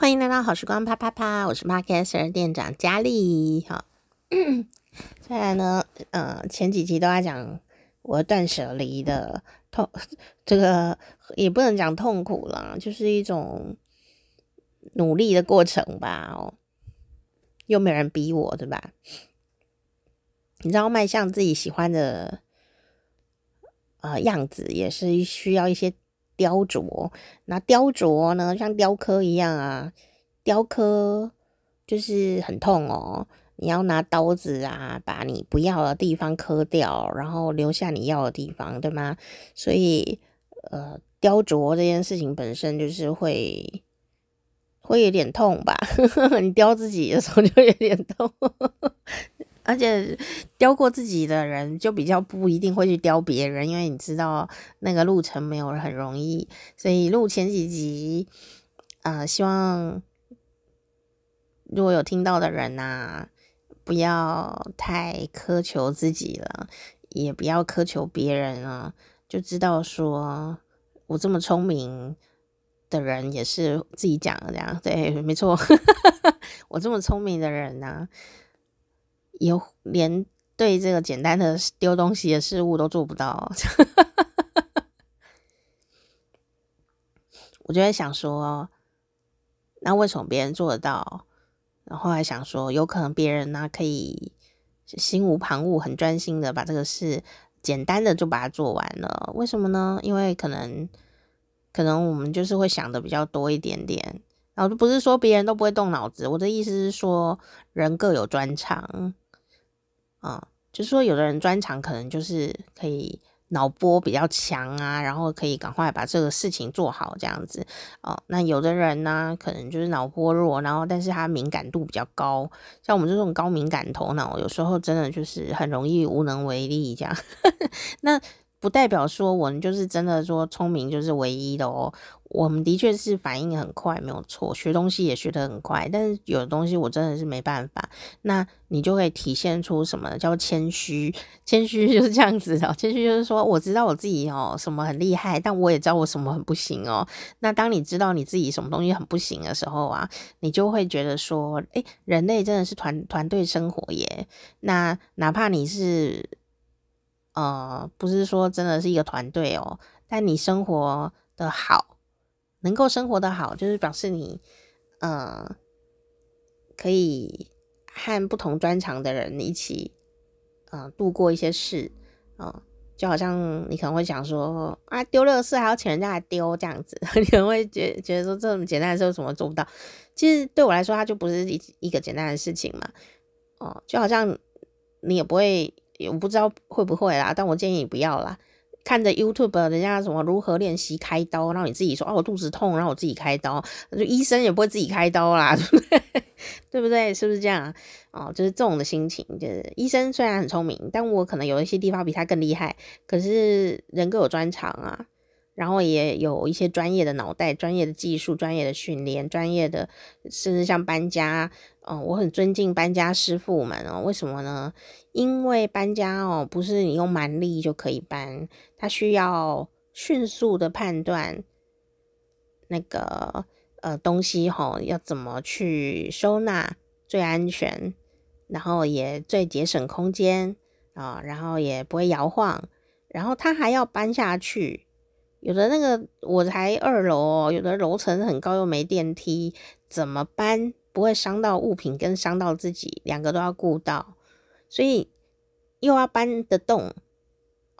欢迎来到好时光啪啪啪，我是 Podcaster 店长佳丽。好，虽然呢，呃，前几集都在讲我断舍离的痛，这个也不能讲痛苦啦，就是一种努力的过程吧。哦，又没人逼我，对吧？你知道，迈向自己喜欢的呃样子，也是需要一些。雕琢，那雕琢呢，像雕刻一样啊，雕刻就是很痛哦。你要拿刀子啊，把你不要的地方刻掉，然后留下你要的地方，对吗？所以，呃，雕琢这件事情本身就是会会有点痛吧？你雕自己的时候就有点痛。而且雕过自己的人就比较不一定会去雕别人，因为你知道那个路程没有很容易，所以录前几集，呃，希望如果有听到的人呐、不要太苛求自己了，也不要苛求别人啊，就知道说我这么聪明的人也是自己讲的这样，对，没错，我这么聪明的人呢、有连对这个简单的丢东西的事物都做不到，我就在想说，那为什么别人做得到？然后还想说，有可能别人呢可以心无旁骛，很专心的把这个事简单的就把它做完了。为什么呢？因为可能可能我们就是会想的比较多一点点。然后不是说别人都不会动脑子，我的意思是说，人各有专长。啊、就是说，有的人专长可能就是可以脑波比较强啊，然后可以赶快把这个事情做好这样子。哦、那有的人呢，可能就是脑波弱，然后但是他敏感度比较高，像我们这种高敏感头脑，有时候真的就是很容易无能为力这样。那不代表说我们就是真的说聪明就是唯一的哦。我们的确是反应很快，没有错，学东西也学得很快。但是有的东西我真的是没办法。那你就可以体现出什么？叫谦虚。谦虚就是这样子哦。谦虚就是说，我知道我自己哦什么很厉害，但我也知道我什么很不行哦。那当你知道你自己什么东西很不行的时候啊，你就会觉得说，诶，人类真的是团团队生活耶。那哪怕你是呃，不是说真的是一个团队哦，但你生活的好。能够生活的好，就是表示你，呃，可以和不同专长的人一起，呃，度过一些事，啊、呃，就好像你可能会想说，啊，丢垃圾还要请人家来丢这样子，你可能会觉觉得说这么简单的事为什么做不到？其实对我来说，它就不是一一个简单的事情嘛，哦、就好像你也不会，我不知道会不会啦，但我建议你不要啦。看着 YouTube 人家什么如何练习开刀，然后你自己说哦，我肚子痛，然后我自己开刀，就医生也不会自己开刀啦，对不对？对不对？是不是这样？哦，就是这种的心情，就是医生虽然很聪明，但我可能有一些地方比他更厉害，可是人各有专长啊。然后也有一些专业的脑袋、专业的技术、专业的训练、专业的，甚至像搬家，嗯，我很尊敬搬家师傅们哦。为什么呢？因为搬家哦，不是你用蛮力就可以搬，它需要迅速的判断那个呃东西哈，要怎么去收纳最安全，然后也最节省空间啊，然后也不会摇晃，然后它还要搬下去。有的那个我才二楼，有的楼层很高又没电梯，怎么搬不会伤到物品跟伤到自己，两个都要顾到，所以又要搬得动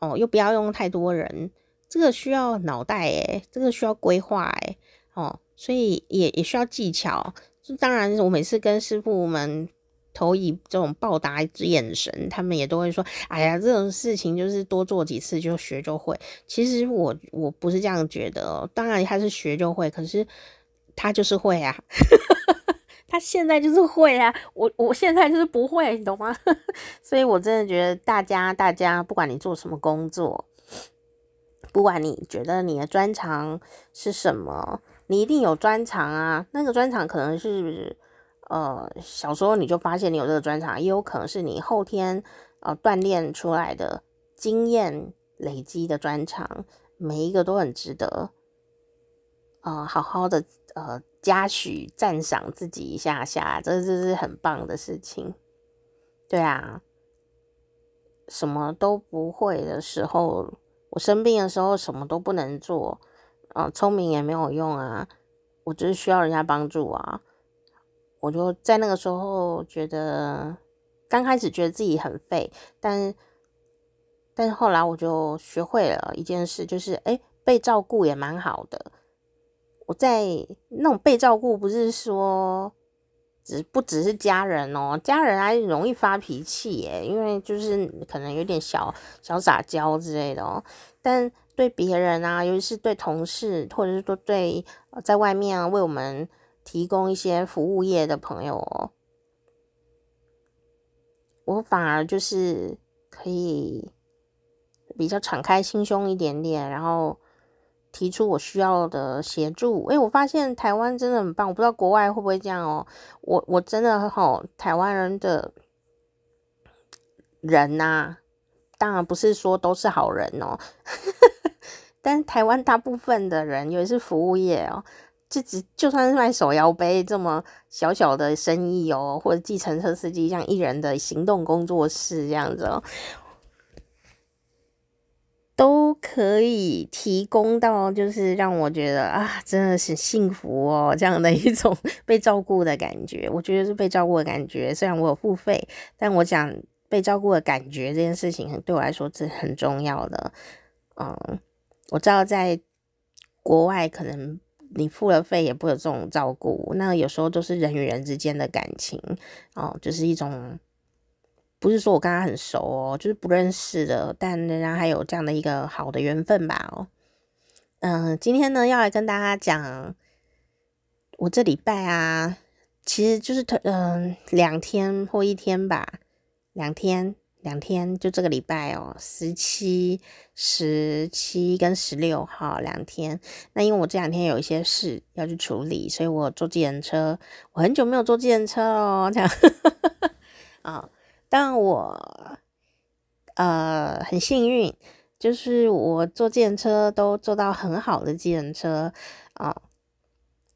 哦，又不要用太多人，这个需要脑袋诶，这个需要规划诶，哦，所以也也需要技巧。当然，我每次跟师傅们。投以这种报答之眼神，他们也都会说：“哎呀，这种事情就是多做几次就学就会。”其实我我不是这样觉得哦。当然他是学就会，可是他就是会啊，他现在就是会啊。我我现在就是不会，你懂吗？所以我真的觉得大家大家，不管你做什么工作，不管你觉得你的专长是什么，你一定有专长啊。那个专长可能是。呃，小时候你就发现你有这个专长，也有可能是你后天呃锻炼出来的经验累积的专长，每一个都很值得，呃，好好的呃嘉许赞赏自己一下下，这这是很棒的事情。对啊，什么都不会的时候，我生病的时候什么都不能做，啊、呃，聪明也没有用啊，我只是需要人家帮助啊。我就在那个时候觉得，刚开始觉得自己很废，但但是后来我就学会了一件事，就是诶，被照顾也蛮好的。我在那种被照顾，不是说。只不只是家人哦，家人还容易发脾气耶，因为就是可能有点小小撒娇之类的哦。但对别人啊，尤其是对同事，或者是说对在外面啊为我们提供一些服务业的朋友哦，我反而就是可以比较敞开心胸一点点，然后。提出我需要的协助，诶、欸，我发现台湾真的很棒，我不知道国外会不会这样哦。我我真的很好，台湾人的人呐、当然不是说都是好人哦，但是台湾大部分的人，尤其是服务业哦，就只就算是卖手摇杯这么小小的生意哦，或者计程车司机，像一人的行动工作室这样子哦。都可以提供到，就是让我觉得啊，真的是幸福哦，这样的一种 被照顾的感觉。我觉得是被照顾的感觉，虽然我有付费，但我讲被照顾的感觉这件事情，对我来说是很重要的。嗯，我知道在国外可能你付了费也不有这种照顾，那有时候都是人与人之间的感情哦，就是一种。不是说我跟他很熟哦，就是不认识的，但人家还有这样的一个好的缘分吧哦。嗯，今天呢要来跟大家讲，我这礼拜啊，其实就是嗯两天或一天吧，两天两天就这个礼拜哦，十七、十七跟十六号两天。那因为我这两天有一些事要去处理，所以我坐自行车，我很久没有坐自行车哦，这样 啊。但我呃很幸运，就是我坐计程车都坐到很好的计程车啊，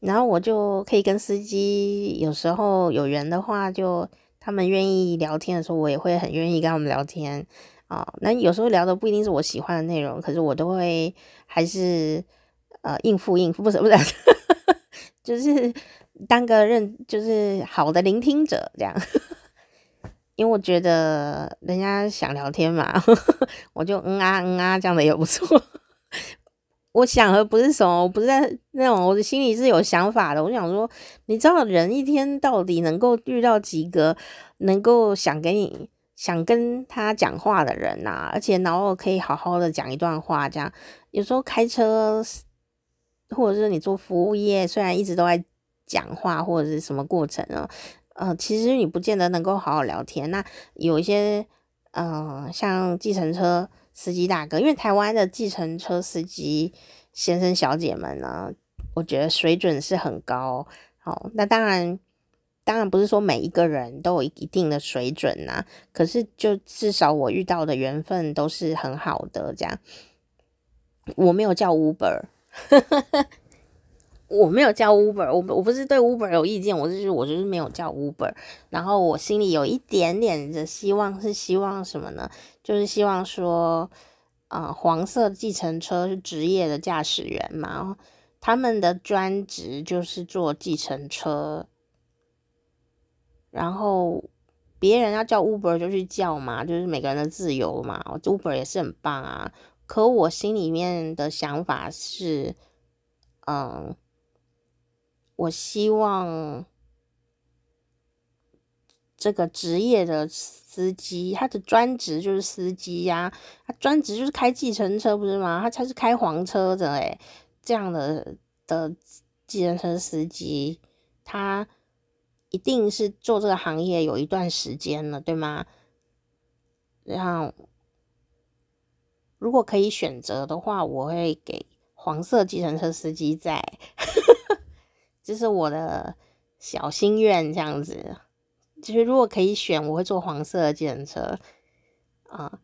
然后我就可以跟司机有时候有缘的话，就他们愿意聊天的时候，我也会很愿意跟他们聊天啊。那有时候聊的不一定是我喜欢的内容，可是我都会还是呃应付应付，不是不是，就是当个认就是好的聆听者这样。因为我觉得人家想聊天嘛，我就嗯啊嗯啊这样的也不错。我想的不是什么，我不是在那种，我的心里是有想法的。我想说，你知道人一天到底能够遇到几个能够想给你想跟他讲话的人呐、啊？而且然后可以好好的讲一段话，这样有时候开车或者是你做服务业，虽然一直都在讲话或者是什么过程啊。呃，其实你不见得能够好好聊天。那有一些，嗯、呃，像计程车司机大哥，因为台湾的计程车司机先生小姐们呢，我觉得水准是很高。好，那当然，当然不是说每一个人都有一定的水准呐。可是，就至少我遇到的缘分都是很好的。这样，我没有叫 Uber。我没有叫 Uber，我我不是对 Uber 有意见，我就是我就是没有叫 Uber。然后我心里有一点点的希望，是希望什么呢？就是希望说，啊、黄色计程车是职业的驾驶员嘛，他们的专职就是坐计程车。然后别人要叫 Uber 就去叫嘛，就是每个人的自由嘛，Uber 也是很棒啊。可我心里面的想法是，嗯。我希望这个职业的司机，他的专职就是司机呀、他专职就是开计程车，不是吗？他才是开黄车的诶，这样的的计程车司机，他一定是做这个行业有一段时间了，对吗？然后，如果可以选择的话，我会给黄色计程车司机在。这是我的小心愿，这样子。就是如果可以选，我会坐黄色的计程车啊，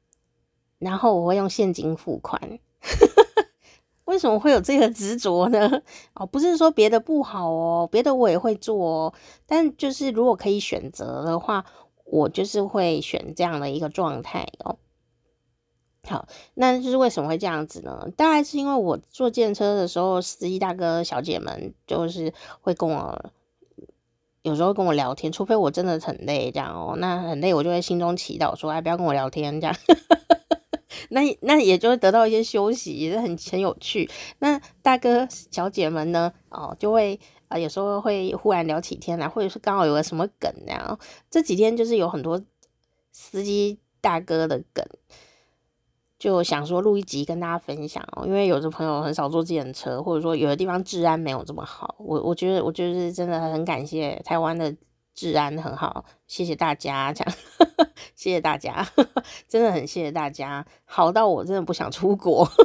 然后我会用现金付款。为什么会有这个执着呢？哦，不是说别的不好哦，别的我也会做哦，但就是如果可以选择的话，我就是会选这样的一个状态哦。好，那就是为什么会这样子呢？大概是因为我坐电车的时候，司机大哥小姐们就是会跟我有时候跟我聊天，除非我真的很累这样哦，那很累我就会心中祈祷说，哎，不要跟我聊天这样。那那也就会得到一些休息，也是很很有趣。那大哥小姐们呢，哦，就会啊、有时候会忽然聊起天来，或者是刚好有个什么梗这样。这几天就是有很多司机大哥的梗。就想说录一集跟大家分享哦，因为有的朋友很少坐计程车，或者说有的地方治安没有这么好。我我觉得我就是真的很感谢台湾的治安很好，谢谢大家这样，谢谢大家，真的很谢谢大家，好到我真的不想出国。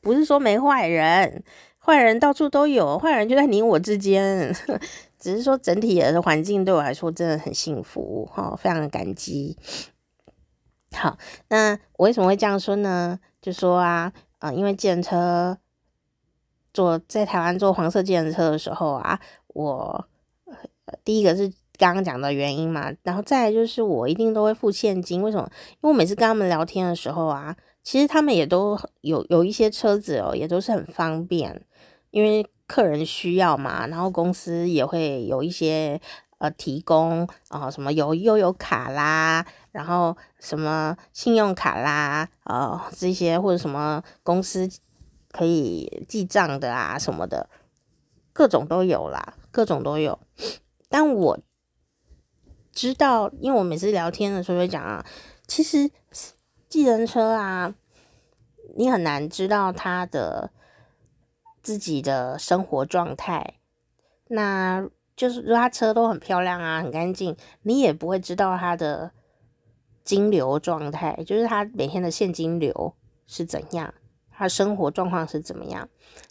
不是说没坏人，坏人到处都有，坏人就在你我之间，只是说整体的环境对我来说真的很幸福哈，非常的感激。好，那我为什么会这样说呢？就说啊，呃，因为计程车坐在台湾坐黄色计程车的时候啊，我第一个是刚刚讲的原因嘛，然后再来就是我一定都会付现金。为什么？因为我每次跟他们聊天的时候啊，其实他们也都有有一些车子哦，也都是很方便，因为客人需要嘛，然后公司也会有一些。呃，提供啊、什么有悠游卡啦，然后什么信用卡啦，呃，这些或者什么公司可以记账的啊，什么的，各种都有啦，各种都有。但我知道，因为我每次聊天的时候会讲啊，其实计程车啊，你很难知道他的自己的生活状态。那就是说，他车都很漂亮啊，很干净，你也不会知道他的金流状态，就是他每天的现金流是怎样，他生活状况是怎么样。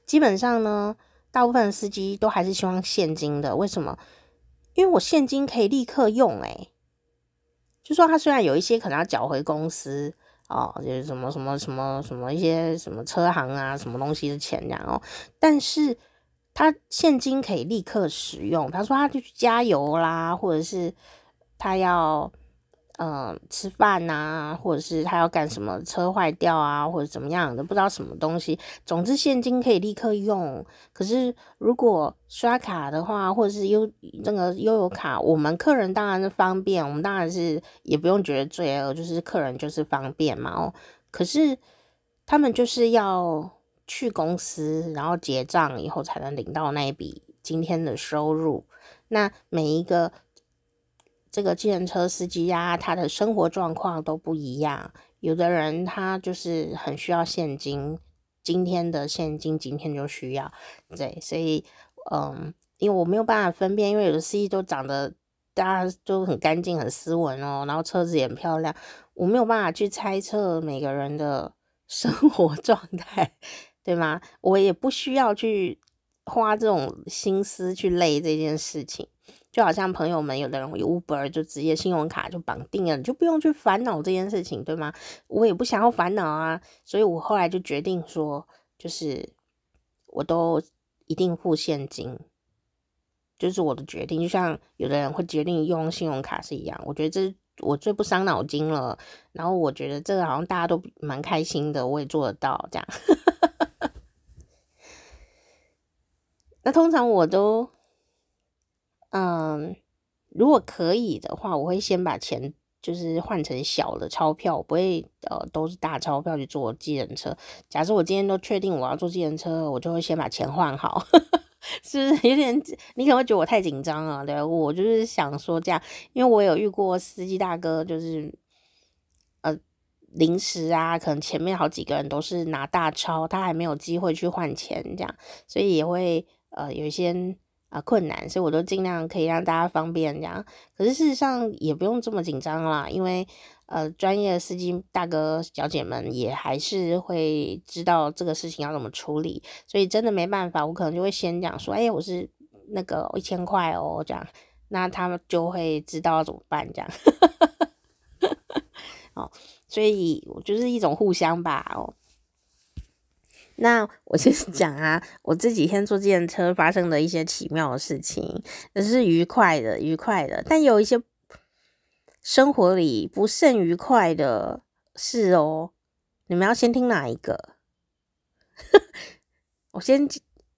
基本上呢，大部分司机都还是希望现金的。为什么？因为我现金可以立刻用，诶，就说他虽然有一些可能要缴回公司哦，就是什么什么什么什么一些什么车行啊，什么东西的钱这样哦，但是。他现金可以立刻使用，他说他就去加油啦，或者是他要、呃、吃饭呐、或者是他要干什么，车坏掉啊，或者怎么样的，不知道什么东西。总之现金可以立刻用。可是如果刷卡的话，或者是优那个悠游卡，我们客人当然是方便，我们当然是也不用觉得罪恶，就是客人就是方便嘛哦。可是他们就是要。去公司，然后结账以后才能领到那一笔今天的收入。那每一个这个计程车司机呀，他的生活状况都不一样。有的人他就是很需要现金，今天的现金今天就需要。对，所以嗯，因为我没有办法分辨，因为有的司机都长得大家都很干净、很斯文哦，然后车子也很漂亮，我没有办法去猜测每个人的 生活状态。对吗？我也不需要去花这种心思去累这件事情，就好像朋友们有的人有 Uber 就直接信用卡就绑定了，你就不用去烦恼这件事情，对吗？我也不想要烦恼啊，所以我后来就决定说，就是我都一定付现金，就是我的决定。就像有的人会决定用信用卡是一样，我觉得这我最不伤脑筋了。然后我觉得这个好像大家都蛮开心的，我也做得到这样。那通常我都，嗯，如果可以的话，我会先把钱就是换成小的钞票，我不会呃都是大钞票去坐计程车。假设我今天都确定我要坐计程车，我就会先把钱换好，是不是有点？你可能会觉得我太紧张了，对，我就是想说这样，因为我有遇过司机大哥，就是呃临时啊，可能前面好几个人都是拿大钞，他还没有机会去换钱，这样，所以也会。呃，有一些啊、困难，所以我都尽量可以让大家方便这样。可是事实上也不用这么紧张啦，因为呃，专业的司机大哥小姐们也还是会知道这个事情要怎么处理，所以真的没办法，我可能就会先讲说，哎、我是那个一千块哦，这样，那他们就会知道怎么办这样。哦，所以我就是一种互相吧哦。那我先 讲啊，我这几天坐计程车发生的一些奇妙的事情，那是愉快的，愉快的，但有一些生活里不甚愉快的事哦。你们要先听哪一个？我先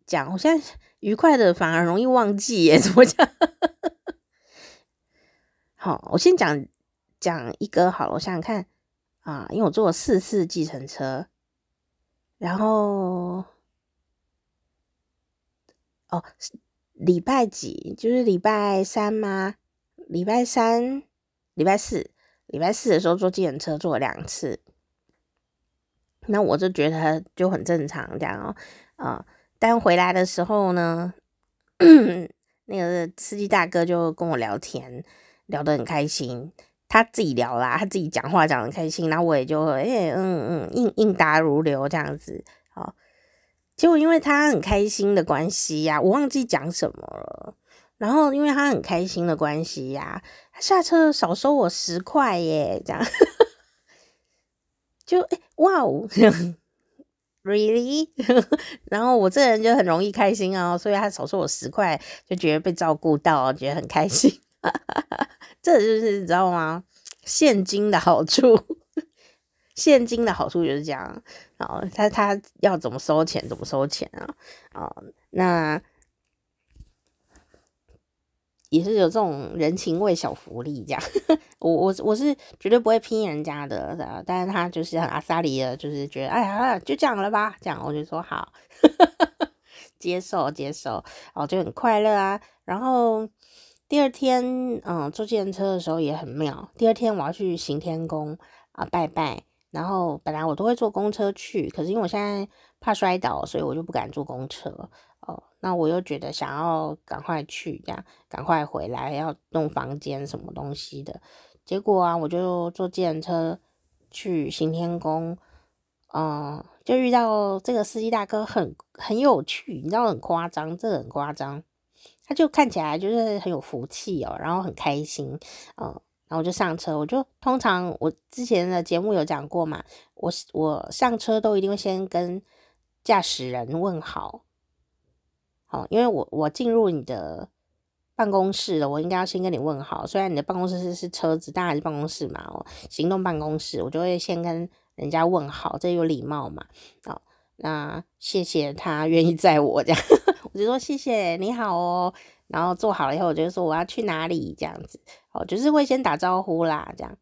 讲，我现在愉快的反而容易忘记耶，怎么讲？好，我先讲讲一个好了，我想想看啊，因为我坐了四次计程车。然后，哦，礼拜几？就是礼拜三吗？礼拜三、礼拜四、礼拜四的时候坐计程车坐了两次，那我就觉得就很正常这样哦。啊、但回来的时候呢，那个司机大哥就跟我聊天，聊得很开心。他自己聊啦，他自己讲话讲得开心，然后我也就哎、欸、嗯嗯应应答如流这样子，好，结果因为他很开心的关系呀、我忘记讲什么了，然后因为他很开心的关系呀、他下车少收我十块耶，这样，就哎、哇哦，really，然后我这人就很容易开心哦，所以他少收我十块，就觉得被照顾到，觉得很开心。这就是你知道吗？现金的好处，现金的好处就是这样。哦，他他要怎么收钱怎么收钱啊？哦，那也是有这种人情味小福利这样。我我我是绝对不会拼人家的，但是他就是很阿萨里的，就是觉得哎呀，就这样了吧？这样我就说好，接受接受，哦，就很快乐啊。然后。第二天，嗯，坐计程车的时候也很妙。第二天我要去行天宫啊拜拜，然后本来我都会坐公车去，可是因为我现在怕摔倒，所以我就不敢坐公车。哦，那我又觉得想要赶快去，这样赶快回来要弄房间什么东西的。结果啊，我就坐计程车去行天宫，嗯，就遇到这个司机大哥很很有趣，你知道很夸张，这很夸张。他就看起来就是很有福气哦，然后很开心，嗯，然后我就上车。我就通常我之前的节目有讲过嘛，我我上车都一定会先跟驾驶人问好，好，因为我我进入你的办公室了，我应该要先跟你问好。虽然你的办公室是是车子，当然是办公室嘛，哦，行动办公室，我就会先跟人家问好，这有礼貌嘛，好。那谢谢他愿意载我这样，我就说谢谢你好哦，然后坐好了以后，我就说我要去哪里这样子，哦，就是会先打招呼啦这样。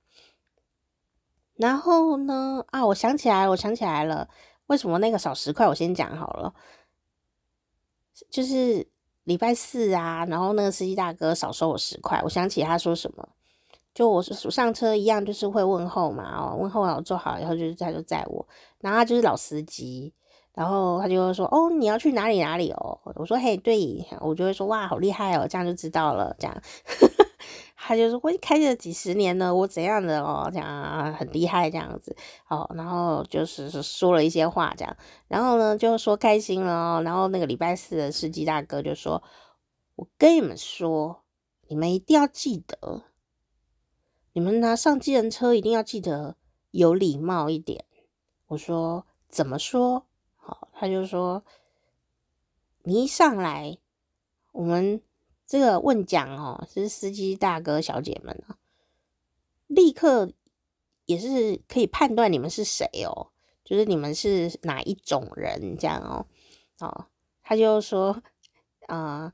然后呢，啊，我想起来，我想起来了，为什么那个少十块？我先讲好了，就是礼拜四啊，然后那个司机大哥少收我十块，我想起他说什么，就我是上车一样，就是会问候嘛，哦，问候完我坐好以后，就是他就载我，然后他就是老司机。然后他就说：“哦，你要去哪里哪里哦？”我说：“嘿，对。”我就会说：“哇，好厉害哦！”这样就知道了。这样，他就说：“我开了几十年了，我怎样的哦？这样很厉害，这样子。”哦，然后就是说了一些话，这样。然后呢，就说开心了哦。然后那个礼拜四的司机大哥就说：“我跟你们说，你们一定要记得，你们拿上计程车一定要记得有礼貌一点。”我说：“怎么说？”好，他就说：“你一上来，我们这个问讲哦，是司机大哥小姐们啊，立刻也是可以判断你们是谁哦，就是你们是哪一种人这样哦。哦，他就说：啊、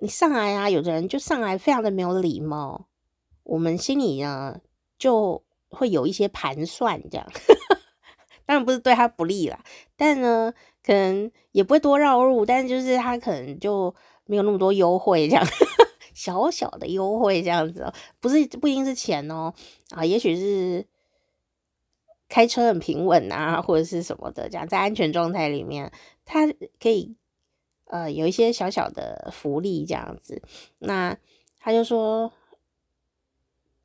你上来啊，有的人就上来非常的没有礼貌，我们心里呢就会有一些盘算这样。”当然不是对他不利啦，但呢，可能也不会多绕路，但就是他可能就没有那么多优惠，这样 小小的优惠这样子哦，不是不一定是钱哦，啊，也许是开车很平稳啊，或者是什么的，这样在安全状态里面，他可以呃有一些小小的福利这样子，那他就说。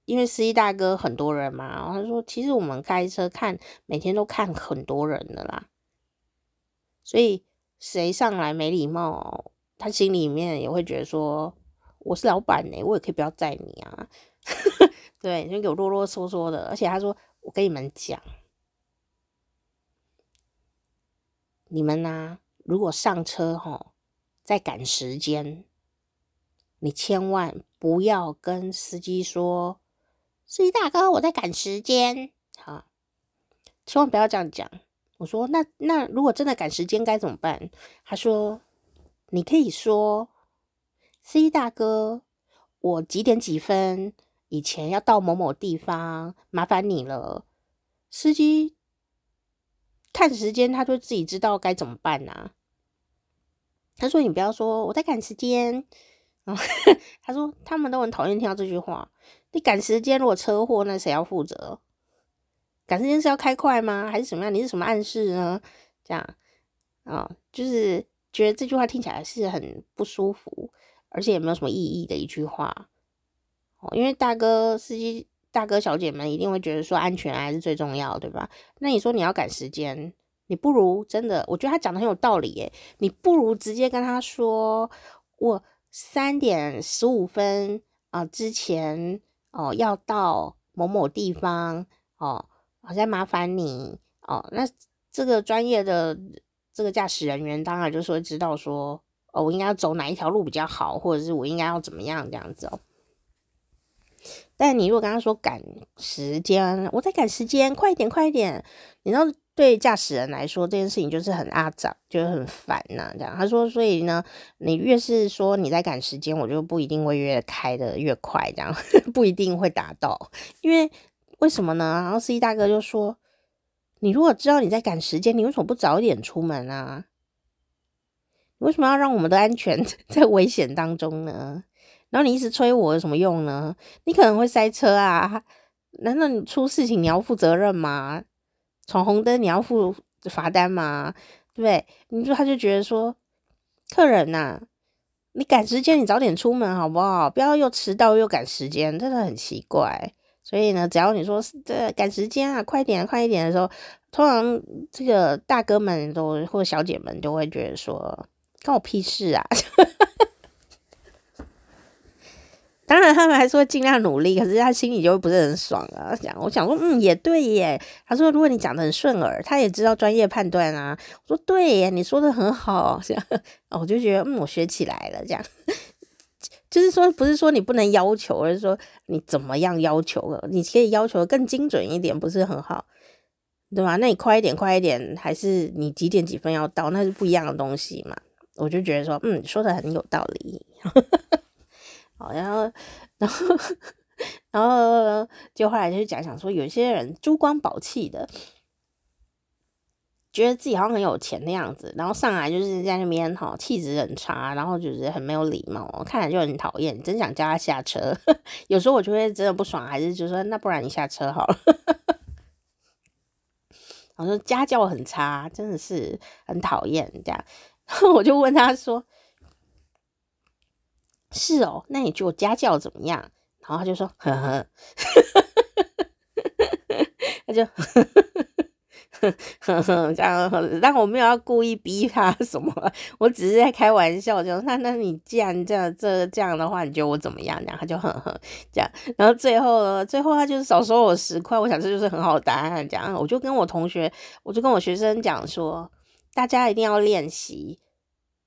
因为司机大哥很多人嘛，他说，其实我们开车看每天都看很多人的啦，所以谁上来没礼貌，他心里面也会觉得说，我是老板呢，我也可以不要载你啊。对，就给我啰啰嗦嗦的，而且他说：“我跟你们讲，你们呢、如果上车吼，在赶时间，你千万不要跟司机说，司机大哥，我在赶时间，好，千万不要这样讲。”我说：“那那如果真的赶时间该怎么办？”他说：“你可以说，司机大哥，我几点几分以前要到某某地方，麻烦你了。”司机看时间，他就自己知道该怎么办、啊。他说：“你不要说我在赶时间。”他说：“他们都很讨厌听到这句话。你赶时间，如果车祸，那谁要负责？”赶时间是要开快吗？还是什么样？你是什么暗示呢？这样啊、就是觉得这句话听起来是很不舒服，而且也没有什么意义的一句话。哦，因为大哥司机、大哥小姐们一定会觉得说安全还是最重要，对吧？那你说你要赶时间，你不如真的，我觉得他讲的很有道理耶。你不如直接跟他说，我三点十五分啊、之前哦要到某某地方哦。好像麻烦你哦，那这个专业的这个驾驶人员当然就是会知道说，哦，我应该要走哪一条路比较好，或者是我应该要怎么样这样子哦。但你如果跟他说赶时间，我在赶时间，快一点，快一点，你知道对驾驶人来说这件事情就是很阿长，就是很烦呐、这样他说，所以呢，你越是说你在赶时间，我就不一定会越开得越快，这样 不一定会达到，因为。为什么呢？然后司机大哥就说：“你如果知道你在赶时间，你为什么不早点出门啊？你为什么要让我们的安全 在危险当中呢？然后你一直催我有什么用呢？你可能会塞车啊！难道你出事情你要负责任吗？闯红灯你要付罚单吗？对不对？你说他就觉得说，客人呐、你赶时间，你早点出门好不好？不要又迟到又赶时间，真的很奇怪。”所以呢，只要你说这赶时间啊，快点，快一点的时候，通常这个大哥们都或小姐们都会觉得说，关我屁事啊！当然，他们还是会尽量努力，可是他心里就不是很爽啊。讲，我想说，嗯，也对耶。他说，如果你讲得很顺耳，他也知道专业判断啊。我说，对耶，你说得很好。这样，我就觉得，嗯，我学起来了。这样。就是说，不是说你不能要求，而是说你怎么样要求了，你可以要求更精准一点，不是很好，对吧？那你快一点，快一点，还是你几点几分要到，那是不一样的东西嘛。我就觉得说，嗯，说的很有道理。好，然后，然后，然后就后来就讲讲说，有些人珠光宝气的。觉得自己好像很有钱的样子，然后上来就是在那边哈，气质很差，然后就是很没有礼貌，看来就很讨厌，真想叫他下车。有时候我就会真的不爽，还是就说那不然你下车好了。我说家教很差，真的是很讨厌这样。然 后我就问他说：“是哦，那你觉得我家教怎么样？”然后他就说：“呵呵，他就。”呵呵，这样，但我没有要故意逼他什么，我只是在开玩笑，就那那你既然这样这这样的话，你觉得我怎么样？然后他就呵呵这样，然后最后呢，最后他就是少收我十块，我想这就是很好的答案。这样，我就跟我同学，我就跟我学生讲说，大家一定要练习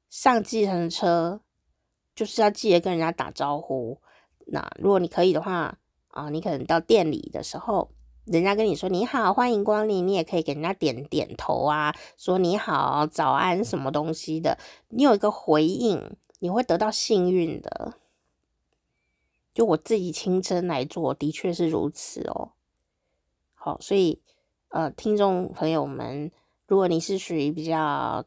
上计程车，就是要记得跟人家打招呼。那如果你可以的话啊，你可能到店里的时候。人家跟你说你好，欢迎光临，你也可以给人家点点头啊，说你好，早安，什么东西的，你有一个回应，你会得到幸运的。就我自己亲身来做，的确是如此哦。好，所以呃，听众朋友们，如果你是属于比较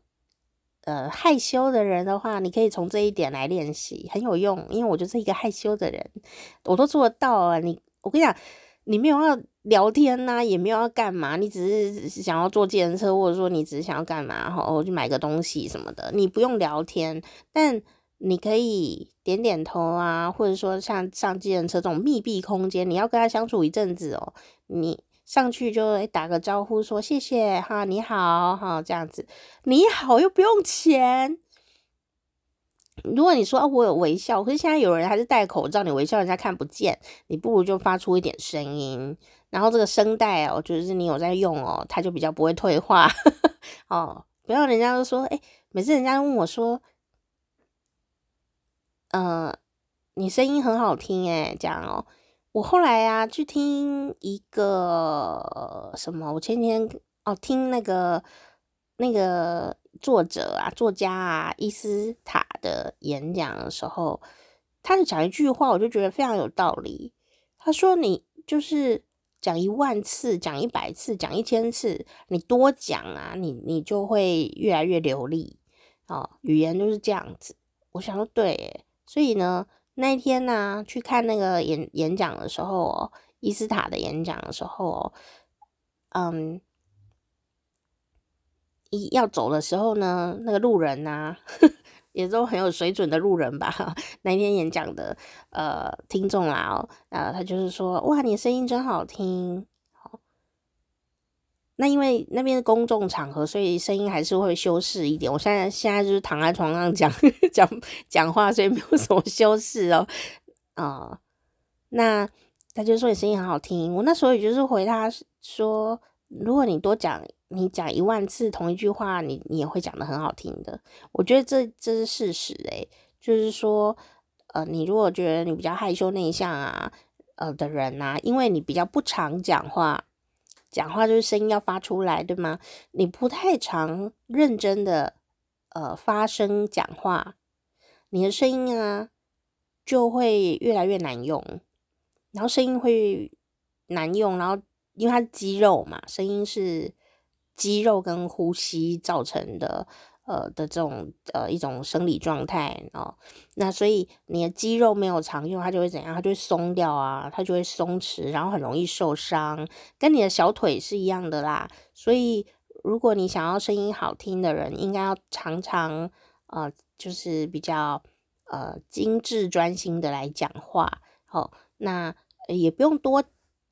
呃害羞的人的话，你可以从这一点来练习，很有用。因为我就是一个害羞的人，我都做得到啊。你，我跟你讲，你没有要。聊天呐、也没有要干嘛，你只是想要坐计程车，或者说你只是想要干嘛，然后去买个东西什么的，你不用聊天，但你可以点点头啊，或者说像上计程车这种密闭空间，你要跟他相处一阵子哦，你上去就打个招呼，说谢谢哈，你好哈，这样子，你好又不用钱，如果你说啊，我有微笑，可是现在有人还是戴口罩，你微笑人家看不见，你不如就发出一点声音，然后这个声带哦，就是你有在用哦，它就比较不会退化 哦。不要人家都说，哎，每次人家问我说，嗯、你声音很好听，哎，这样哦。我后来啊去听一个什么，我前天哦听那个那个。作者啊，作家啊，伊斯塔的演讲的时候，他就讲一句话，我就觉得非常有道理。他说：“你就是讲一万次，讲一百次，讲一千次，你多讲啊，你你就会越来越流利哦。语言就是这样子。”我想说，对，所以呢，那一天呢、去看那个演演讲的时候哦，伊斯塔的演讲的时候哦，嗯。一要走的时候呢，那个路人呐、啊，也都很有水准的路人吧。那天演讲的呃听众啦，哦，呃，他就是说，哇，你声音真好听。那因为那边是公众场合，所以声音还是会修饰一点。我现在现在就是躺在床上讲 讲讲话，所以没有什么修饰哦。啊、那他就说你声音很好听。我那时候也就是回他说，如果你多讲。你讲一万次同一句话，你你也会讲得很好听的。我觉得这这是事实诶、就是说，呃，你如果觉得你比较害羞内向啊，呃的人呐、因为你比较不常讲话，讲话就是声音要发出来，对吗？你不太常认真的呃发声讲话，你的声音啊就会越来越难用，然后声音会难用，然后因为它是肌肉嘛，声音是。肌肉跟呼吸造成的，呃的这种呃一种生理状态哦，那所以你的肌肉没有常用，它就会怎样？它就会松掉啊，它就会松弛，然后很容易受伤，跟你的小腿是一样的啦。所以如果你想要声音好听的人，应该要常常呃就是比较呃精致专心的来讲话，好、哦，那也不用多。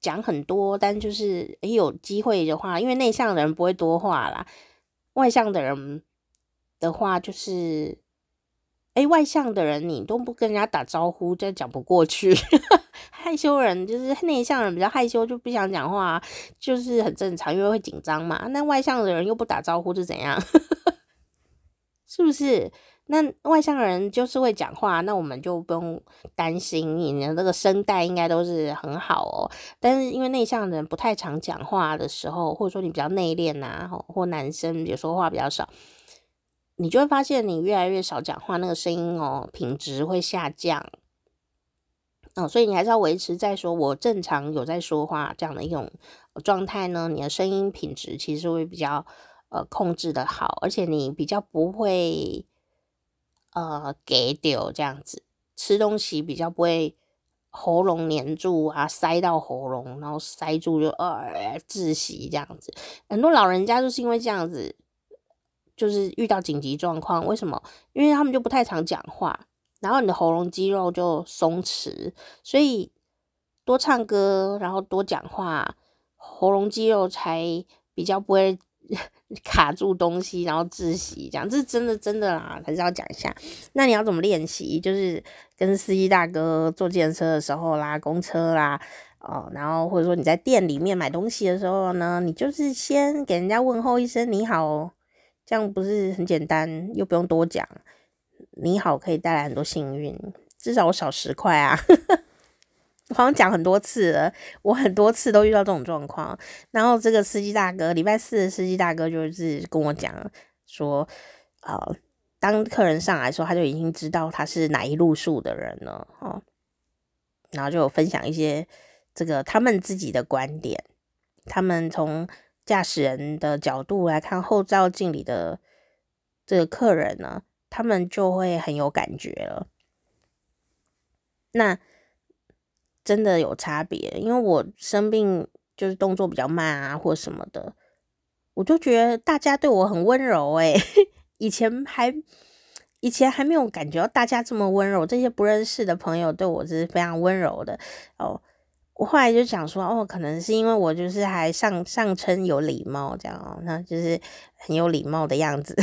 讲很多，但就是诶有机会的话，因为内向的人不会多话啦，外向的人的话就是，诶外向的人你都不跟人家打招呼，就讲不过去。害羞人就是内向人比较害羞，就不想讲话，就是很正常，因为会紧张嘛。那外向的人又不打招呼，是怎样？是不是？那外向人就是会讲话，那我们就不用担心，你的那个声带应该都是很好哦。但是因为内向人不太常讲话的时候，或者说你比较内敛呐，或男生有说话比较少，你就会发现你越来越少讲话，那个声音哦品质会下降。哦，所以你还是要维持在说我正常有在说话这样的一种状态呢，你的声音品质其实会比较呃控制的好，而且你比较不会。呃，给掉这样子，吃东西比较不会喉咙黏住啊，塞到喉咙，然后塞住就呃窒息这样子。很多老人家就是因为这样子，就是遇到紧急状况，为什么？因为他们就不太常讲话，然后你的喉咙肌肉就松弛，所以多唱歌，然后多讲话，喉咙肌肉才比较不会。卡住东西，然后窒息，这样这是真的真的啦，还是要讲一下。那你要怎么练习？就是跟司机大哥坐计程车的时候啦，公车啦，哦，然后或者说你在店里面买东西的时候呢，你就是先给人家问候一声你好，这样不是很简单，又不用多讲。你好可以带来很多幸运，至少我少十块啊。我好像讲很多次了，我很多次都遇到这种状况。然后这个司机大哥，礼拜四的司机大哥就是跟我讲说，呃，当客人上来的时候，他就已经知道他是哪一路数的人了，哦，然后就有分享一些这个他们自己的观点，他们从驾驶人的角度来看后照镜里的这个客人呢，他们就会很有感觉了。那。真的有差别，因为我生病就是动作比较慢啊，或什么的，我就觉得大家对我很温柔诶，以前还以前还没有感觉到大家这么温柔，这些不认识的朋友对我是非常温柔的哦。我后来就想说，哦，可能是因为我就是还上上称有礼貌这样哦，那就是很有礼貌的样子。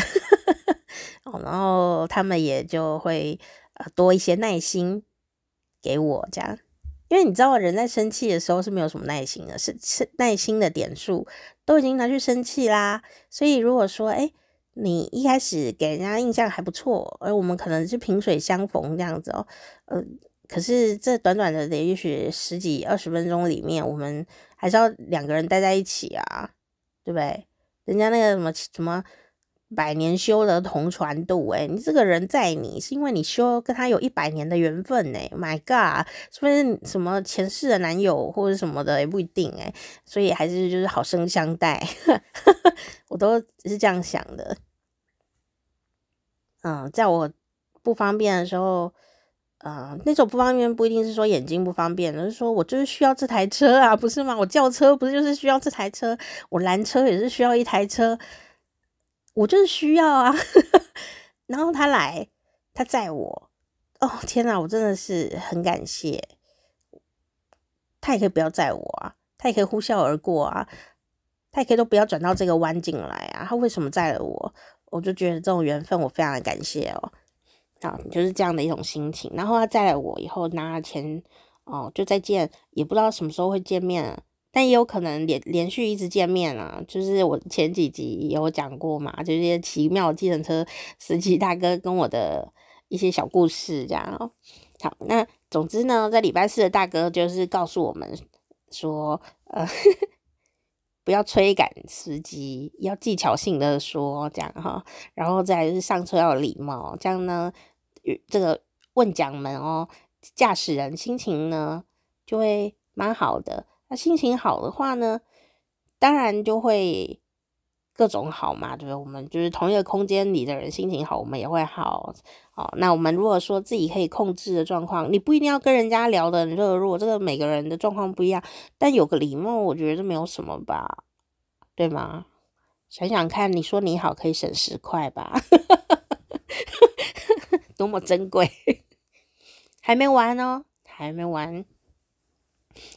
然后他们也就会呃多一些耐心给我这样，因为你知道人在生气的时候是没有什么耐心的，是是耐心的点数都已经拿去生气啦，所以如果说哎。你一开始给人家印象还不错，而我们可能是萍水相逢这样子哦，呃，可是这短短的也许十几二十分钟里面，我们还是要两个人待在一起啊，对不对？人家那个什么什么百年修得同船渡，诶，你这个人在你是因为你修跟他有一百年的缘分呢，My God，是不是什么前世的男友或者什么的也不一定诶，所以还是就是好生相待。我都是这样想的，嗯，在我不方便的时候，嗯，那种不方便不一定是说眼睛不方便，而是说我就是需要这台车啊，不是吗？我叫车不是就是需要这台车，我拦车也是需要一台车，我就是需要啊。然后他来，他载我，哦天哪，我真的是很感谢。他也可以不要载我啊，他也可以呼啸而过啊。他也可以都不要转到这个弯进来啊！他为什么载了我？我就觉得这种缘分我非常的感谢哦。啊，就是这样的一种心情。然后他载了我以后拿了钱哦，就再见，也不知道什么时候会见面，但也有可能连连续一直见面啊。就是我前几集有讲过嘛，就是奇妙计程车司机大哥跟我的一些小故事这样。好，那总之呢，在礼拜四的大哥就是告诉我们说，呃。不要催赶司机，要技巧性的说这样哈，然后再是上车要礼貌，这样呢，这个问讲门哦，驾驶人心情呢就会蛮好的。那心情好的话呢，当然就会各种好嘛，对不对？我们就是同一个空间里的人心情好，我们也会好。好，那我们如果说自己可以控制的状况，你不一定要跟人家聊的很热络，这个每个人的状况不一样，但有个礼貌，我觉得没有什么吧，对吗？想想看，你说你好可以省十块吧，多么珍贵！还没完哦，还没完。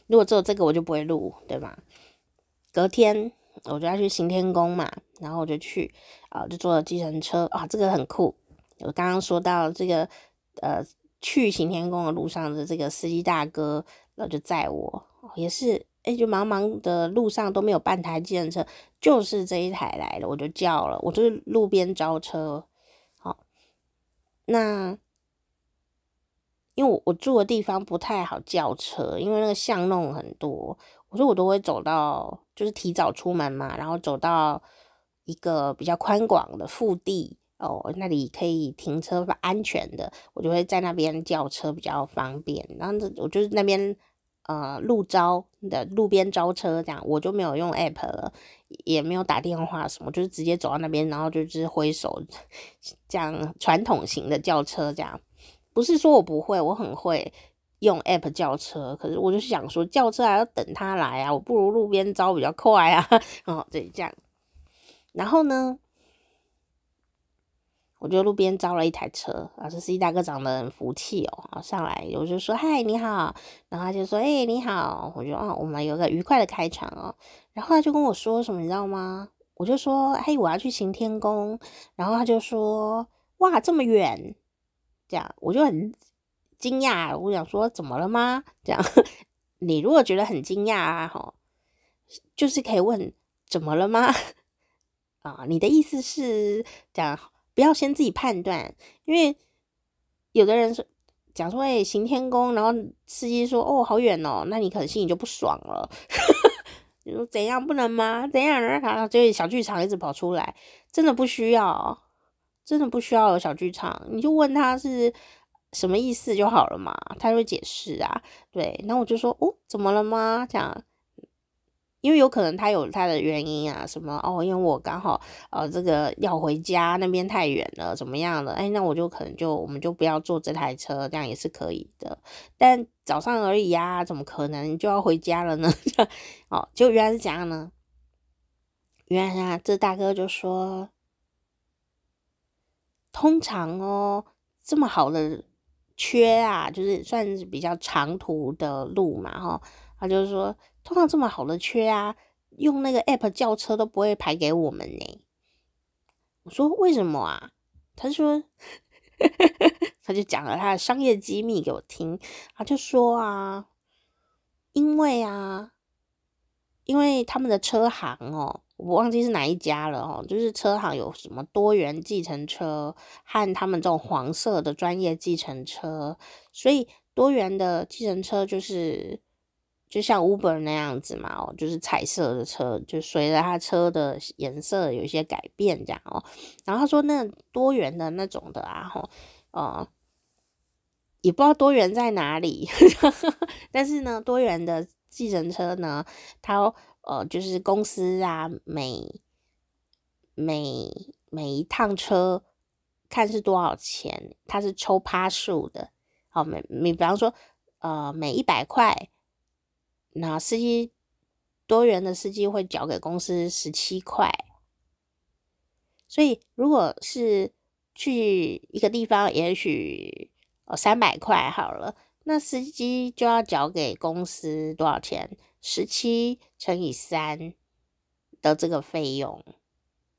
如果只有这个，我就不会录，对吧？隔天我就要去行天宫嘛，然后我就去啊，就坐了计程车啊，这个很酷。我刚刚说到这个，呃，去行天宫的路上的这个司机大哥，然后就载我，也是，哎，就茫茫的路上都没有半台计程车，就是这一台来了，我就叫了，我就是路边招车，那因为我我住的地方不太好叫车，因为那个巷弄很多，我说我都会走到，就是提早出门嘛，然后走到一个比较宽广的腹地。哦，那里可以停车安全的，我就会在那边叫车比较方便。然后我就是那边呃路招的路边招车这样，我就没有用 app 了，也没有打电话什么，就是直接走到那边，然后就是挥手这样传统型的叫车这样。不是说我不会，我很会用 app 叫车，可是我就是想说叫车还要等他来啊，我不如路边招比较快啊。哦，对，这样。然后呢？我就路边招了一台车，啊，这司机大哥长得很福气哦，啊，上来我就说嗨，你好，然后他就说哎、你好，我就啊我们有个愉快的开场哦，然后他就跟我说什么你知道吗？我就说嘿我要去行天宫，然后他就说哇这么远，这样我就很惊讶，我想说怎么了吗？这样 你如果觉得很惊讶啊，哈，就是可以问怎么了吗？啊，你的意思是这样？不要先自己判断，因为有的人说讲说哎行天宫，然后司机说哦好远哦，那你可能心里就不爽了。你说怎样不能吗？怎样？然后就小剧场一直跑出来，真的不需要，真的不需要有小剧场，你就问他是什么意思就好了嘛，他就会解释啊。对，那我就说哦怎么了吗？这样。因为有可能他有他的原因啊，什么哦，因为我刚好呃这个要回家，那边太远了，怎么样的？哎，那我就可能就我们就不要坐这台车，这样也是可以的。但早上而已啊，怎么可能就要回家了呢？哦，就原来是这样呢。原来啊，这大哥就说，通常哦，这么好的缺啊，就是算是比较长途的路嘛，哈、他就是说。通常这么好的缺啊，用那个 app 叫车都不会排给我们呢。我说为什么啊？他说，他就讲了他的商业机密给我听，他就说啊，因为啊，因为他们的车行哦，我忘记是哪一家了哦，就是车行有什么多元计程车和他们这种黄色的专业计程车，所以多元的计程车就是。就像 Uber 那样子嘛，哦，就是彩色的车，就随着它车的颜色有一些改变，这样哦。然后他说那多元的那种的啊，吼，呃，也不知道多元在哪里，但是呢，多元的计程车呢，它呃就是公司啊，每每每一趟车看是多少钱，它是抽趴数的，好，每每比方说呃每一百块。那司机多元的司机会缴给公司十七块，所以如果是去一个地方，也许哦三百块好了，那司机就要缴给公司多少钱？十七乘以三的这个费用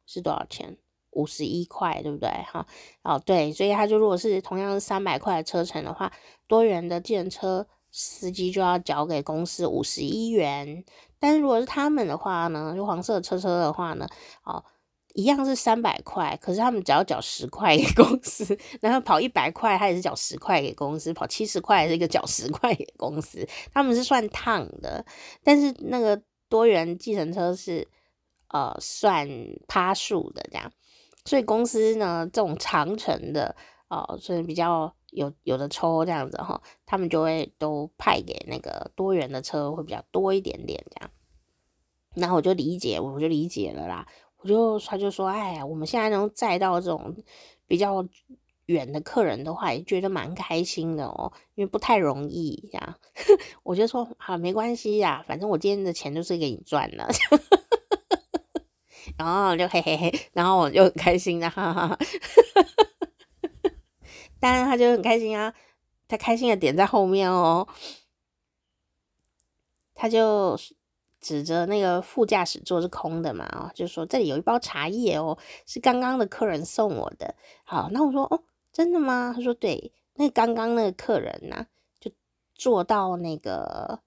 是多少钱？五十一块，对不对？哈，哦对，所以他就如果是同样是三百块的车程的话，多元的电车。司机就要缴给公司五十一元，但是如果是他们的话呢，就黄色车车的话呢，哦，一样是三百块，可是他们只要缴十块给公司，然后跑一百块，他也是缴十块给公司，跑七十块还是一个缴十块给公司，他们是算趟的，但是那个多元计程车是呃算趴数的这样，所以公司呢这种长程的哦，所以比较。有有的抽这样子哈，他们就会都派给那个多元的车会比较多一点点这样，然后我就理解，我就理解了啦。我就他就说，哎呀，我们现在能载到这种比较远的客人的话，也觉得蛮开心的哦，因为不太容易这样。我就说好，没关系呀，反正我今天的钱就是给你赚了。然后就嘿嘿嘿，然后我就很开心的哈哈哈。当然，他就很开心啊！他开心的点在后面哦，他就指着那个副驾驶座是空的嘛，哦，就说这里有一包茶叶哦，是刚刚的客人送我的。好，那我说哦，真的吗？他说对，那刚刚那个客人呢、就坐到那个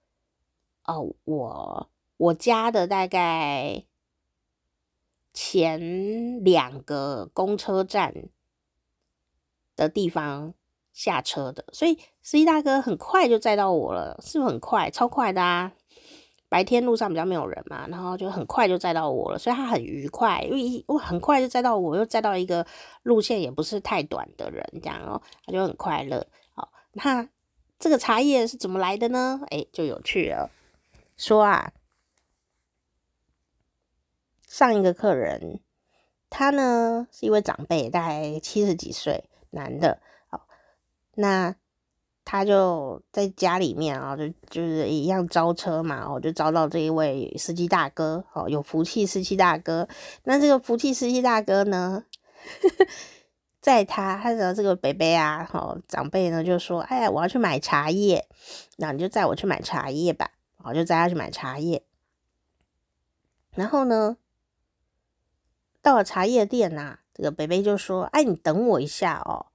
哦，我我家的大概前两个公车站。的地方下车的，所以司机大哥很快就载到我了，是不很快？超快的啊！白天路上比较没有人嘛，然后就很快就载到我了，所以他很愉快，因为我很快就载到我，又载到一个路线也不是太短的人，这样哦，他就很快乐。好，那这个茶叶是怎么来的呢？哎，就有趣了。说啊，上一个客人他呢是一位长辈，大概七十几岁。男的，好，那他就在家里面啊，就就是一样招车嘛，哦，就招到这一位司机大哥，哦，有福气司机大哥。那这个福气司机大哥呢，在他他的这个北北啊，哦，长辈呢就说，哎呀，我要去买茶叶，那你就载我去买茶叶吧，我就载他去买茶叶。然后呢，到了茶叶店呐、这个北北就说：“哎，你等我一下哦。”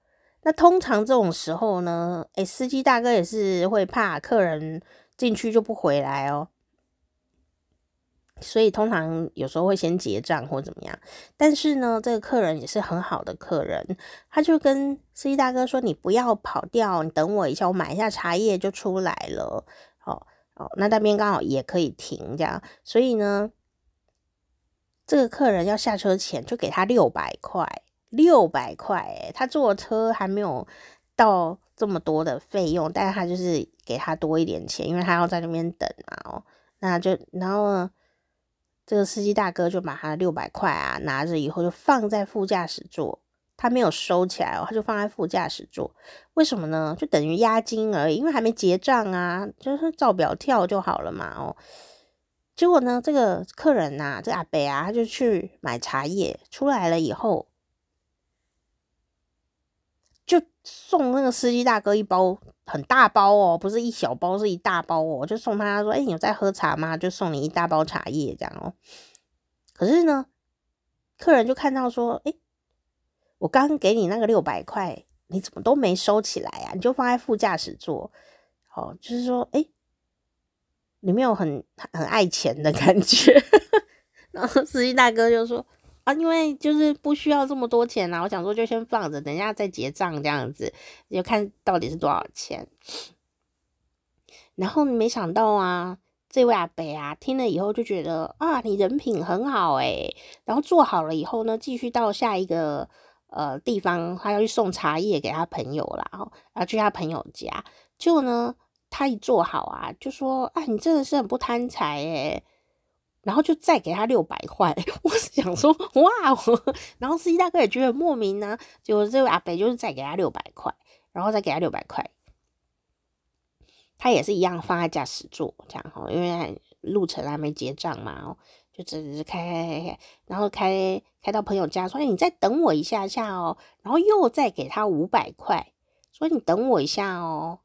那通常这种时候呢，哎，司机大哥也是会怕客人进去就不回来哦，所以通常有时候会先结账或怎么样。但是呢，这个客人也是很好的客人，他就跟司机大哥说：“你不要跑掉，你等我一下，我买一下茶叶就出来了。”哦哦，那那边刚好也可以停这样，所以呢。这个客人要下车前就给他六百块，六百块，哎，他坐车还没有到这么多的费用，但是他就是给他多一点钱，因为他要在那边等嘛，哦，那就然后呢，这个司机大哥就把他六百块啊拿着以后就放在副驾驶座，他没有收起来哦，他就放在副驾驶座，为什么呢？就等于押金而已，因为还没结账啊，就是照表跳就好了嘛，哦。结果呢，这个客人呐、啊，这阿伯啊，他就去买茶叶，出来了以后，就送那个司机大哥一包很大包哦，不是一小包，是一大包哦，就送他说：“哎，你有在喝茶吗？就送你一大包茶叶这样哦。”可是呢，客人就看到说：“哎，我刚给你那个六百块，你怎么都没收起来啊？你就放在副驾驶座。哦，就是说，哎，你没有很很爱钱的感觉。然后司机大哥就说啊，因为就是不需要这么多钱啊，我想说就先放着，等一下再结账这样子，就看到底是多少钱。然后没想到啊，这位阿伯啊，听了以后就觉得啊，你人品很好诶。然后做好了以后呢，继续到下一个呃地方，他要去送茶叶给他朋友啦，然后要去他朋友家，结果呢，他一做好啊，就说啊，你真的是很不贪财诶。然后就再给他六百块，我是想说哇，然后司机大哥也觉得莫名呢、啊，结果这位阿伯就是再给他六百块，然后再给他六百块。他也是一样放在驾驶座这样哈，因为路程还没结账嘛，就只是开开开开，然后开开到朋友家，说：“哎，你再等我一下下哦。”然后又再给他五百块，说：“你等我一下哦。”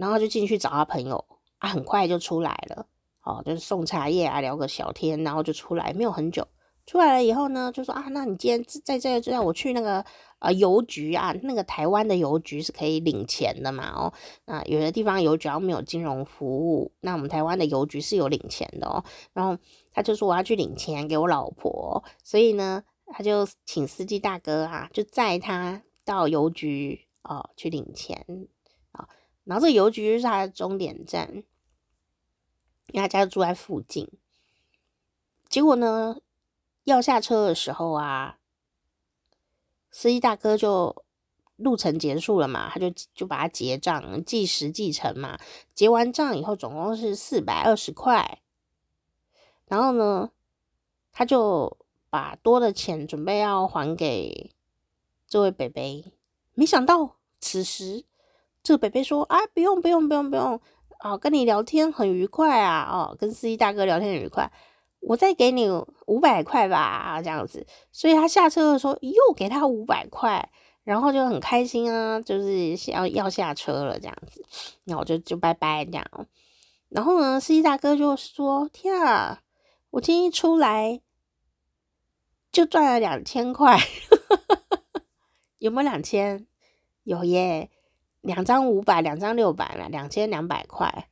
然后就进去找他朋友啊，很快就出来了，哦，就是送茶叶啊，聊个小天，然后就出来，没有很久。出来了以后呢，就说啊，那你今天在这就让我去那个呃邮局啊，那个台湾的邮局是可以领钱的嘛哦，那有的地方邮局要没有金融服务，那我们台湾的邮局是有领钱的哦。然后他就说我要去领钱给我老婆，所以呢，他就请司机大哥啊，就载他到邮局哦去领钱。然后这个邮局就是他的终点站，因为他家就住在附近。结果呢，要下车的时候啊，司机大哥就路程结束了嘛，他就就把它结账计时计程嘛。结完账以后，总共是四百二十块。然后呢，他就把多的钱准备要还给这位北北。没想到此时，这个北北说：“啊，不用不用不用不用，哦，跟你聊天很愉快啊，哦，跟司机大哥聊天很愉快。”我再给你五百块吧，这样子，所以他下车的时候又给他五百块，然后就很开心啊，就是要要下车了这样子，然后我就就拜拜这样。然后呢，司机大哥就说：“天啊，我今天一出来就赚了两千块，有没有两千？有耶，两张五百，两张六百了，两千两百块。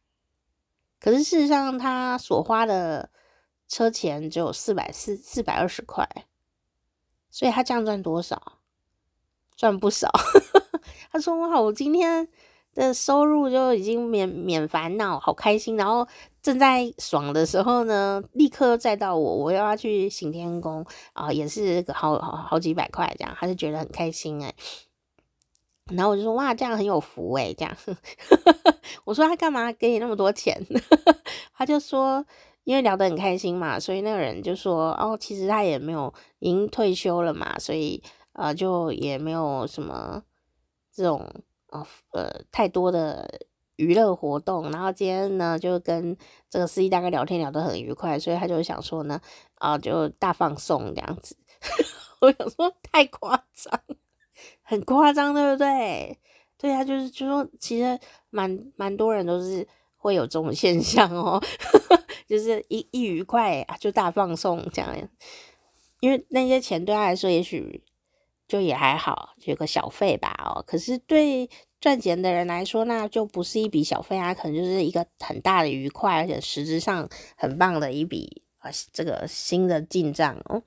可是事实上他所花的。”车钱只有四百四四百二十块，所以他这样赚多少？赚不少。他说：“哇，我今天的收入就已经免免烦恼，好开心。”然后正在爽的时候呢，立刻再到我，我又要去行天宫啊，也是个好好好几百块这样，他就觉得很开心哎。然后我就说：“哇，这样很有福哎，这样。”我说：“他干嘛给你那么多钱？” 他就说。因为聊得很开心嘛，所以那个人就说：“哦，其实他也没有，已经退休了嘛，所以呃，就也没有什么这种呃呃太多的娱乐活动。然后今天呢，就跟这个司机大哥聊天聊得很愉快，所以他就想说呢，啊、就大放送这样子。我想说太夸张，很夸张，对不对？对啊，就是就说其实蛮蛮多人都是。”会有这种现象哦，就是一一愉快啊，就大放送这样，因为那些钱对他来说也许就也还好，有个小费吧哦。可是对赚钱的人来说，那就不是一笔小费啊，可能就是一个很大的愉快，而且实质上很棒的一笔啊，这个新的进账哦。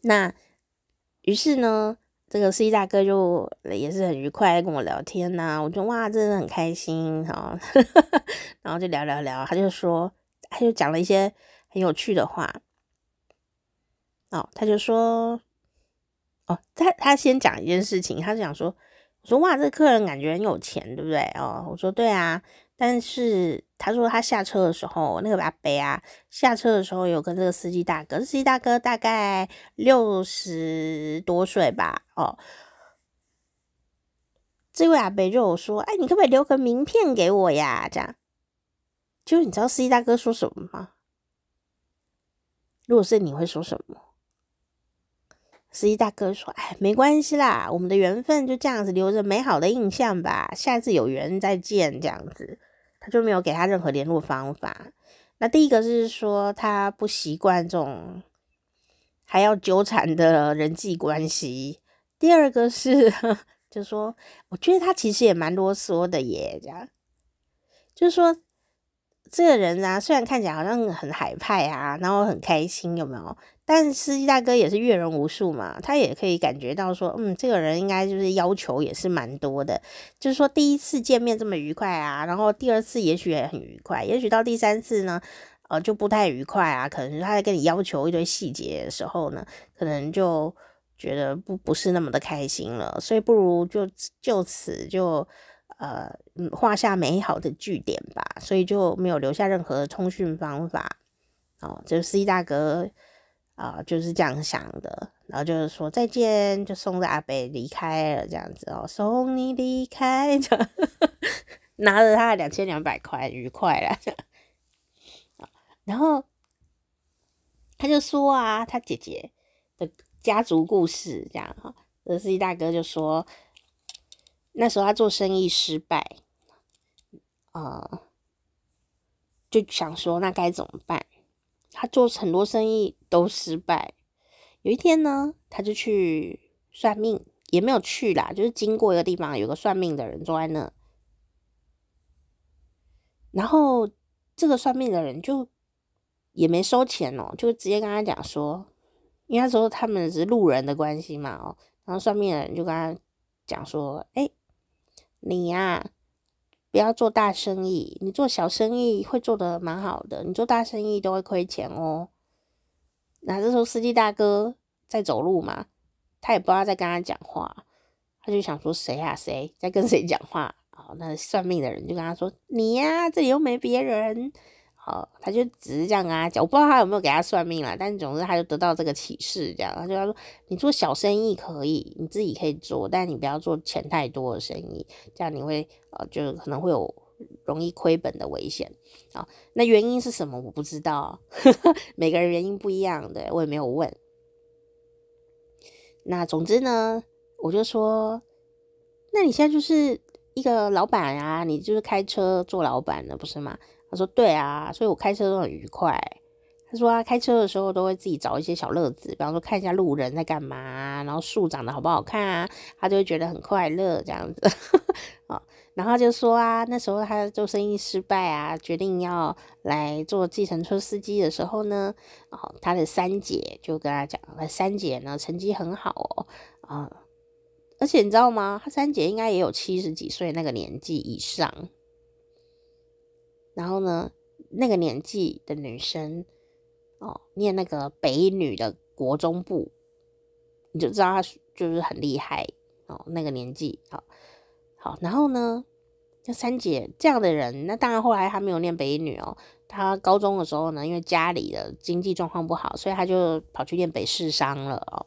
那于是呢？这个司机大哥就也是很愉快跟我聊天呐、啊，我就哇，真的很开心哈，然后就聊聊聊，他就说，他就讲了一些很有趣的话，哦，他就说，哦，他他先讲一件事情，他就讲说，我说哇，这客人感觉很有钱，对不对？哦，我说对啊。但是他说他下车的时候，那个阿伯啊，下车的时候有跟这个司机大哥，司机大哥大概六十多岁吧，哦，这位阿伯就有说，哎，你可不可以留个名片给我呀？这样，就你知道司机大哥说什么吗？如果是你会说什么？司机大哥说，哎，没关系啦，我们的缘分就这样子留着美好的印象吧，下次有缘再见，这样子。他就没有给他任何联络方法。那第一个是说他不习惯这种还要纠缠的人际关系。第二个是，就说，我觉得他其实也蛮啰嗦的耶，这样，就是说。这个人啊，虽然看起来好像很海派啊，然后很开心，有没有？但司机大哥也是阅人无数嘛，他也可以感觉到说，嗯，这个人应该就是要求也是蛮多的。就是说第一次见面这么愉快啊，然后第二次也许也很愉快，也许到第三次呢，呃，就不太愉快啊。可能是他在跟你要求一堆细节的时候呢，可能就觉得不不是那么的开心了，所以不如就就此就。呃，画下美好的句点吧，所以就没有留下任何的通讯方法。哦，就司机大哥啊、就是这样想的，然后就是说再见，就送着阿北离开了，这样子哦，送你离开，拿着他的两千两百块，愉快了。然后他就说啊，他姐姐的家族故事，这样哈，这司机大哥就说。那时候他做生意失败，呃，就想说那该怎么办？他做很多生意都失败。有一天呢，他就去算命，也没有去啦，就是经过一个地方，有个算命的人坐在那，然后这个算命的人就也没收钱哦，就直接跟他讲说，因为那时候他们是路人的关系嘛，哦，然后算命的人就跟他讲说，哎。你呀、不要做大生意，你做小生意会做的蛮好的。你做大生意都会亏钱哦。那这时候司机大哥在走路嘛，他也不知道在跟他讲话，他就想说谁啊谁在跟谁讲话？好，那算命的人就跟他说：“你呀、这里又没别人。”好，他就只是这样跟他讲，我不知道他有没有给他算命啦，但总之他就得到这个启示，这样他就他说，你做小生意可以，你自己可以做，但你不要做钱太多的生意，这样你会呃，就可能会有容易亏本的危险。好，那原因是什么？我不知道，每个人原因不一样的，我也没有问。那总之呢，我就说，那你现在就是一个老板啊，你就是开车做老板的，不是吗？他说：“对啊，所以我开车都很愉快。”他说：“他开车的时候都会自己找一些小乐子，比方说看一下路人在干嘛，然后树长得好不好看啊，他就会觉得很快乐这样子。啊，然后就说啊，那时候他做生意失败啊，决定要来做计程车司机的时候呢，哦，他的三姐就跟他讲，他三姐呢成绩很好哦，啊，而且你知道吗？他三姐应该也有七十几岁那个年纪以上。”然后呢，那个年纪的女生哦，念那个北女的国中部，你就知道她就是很厉害哦。那个年纪，好，好。然后呢，像三姐这样的人，那当然后来她没有念北女哦。她高中的时候呢，因为家里的经济状况不好，所以她就跑去念北市商了哦。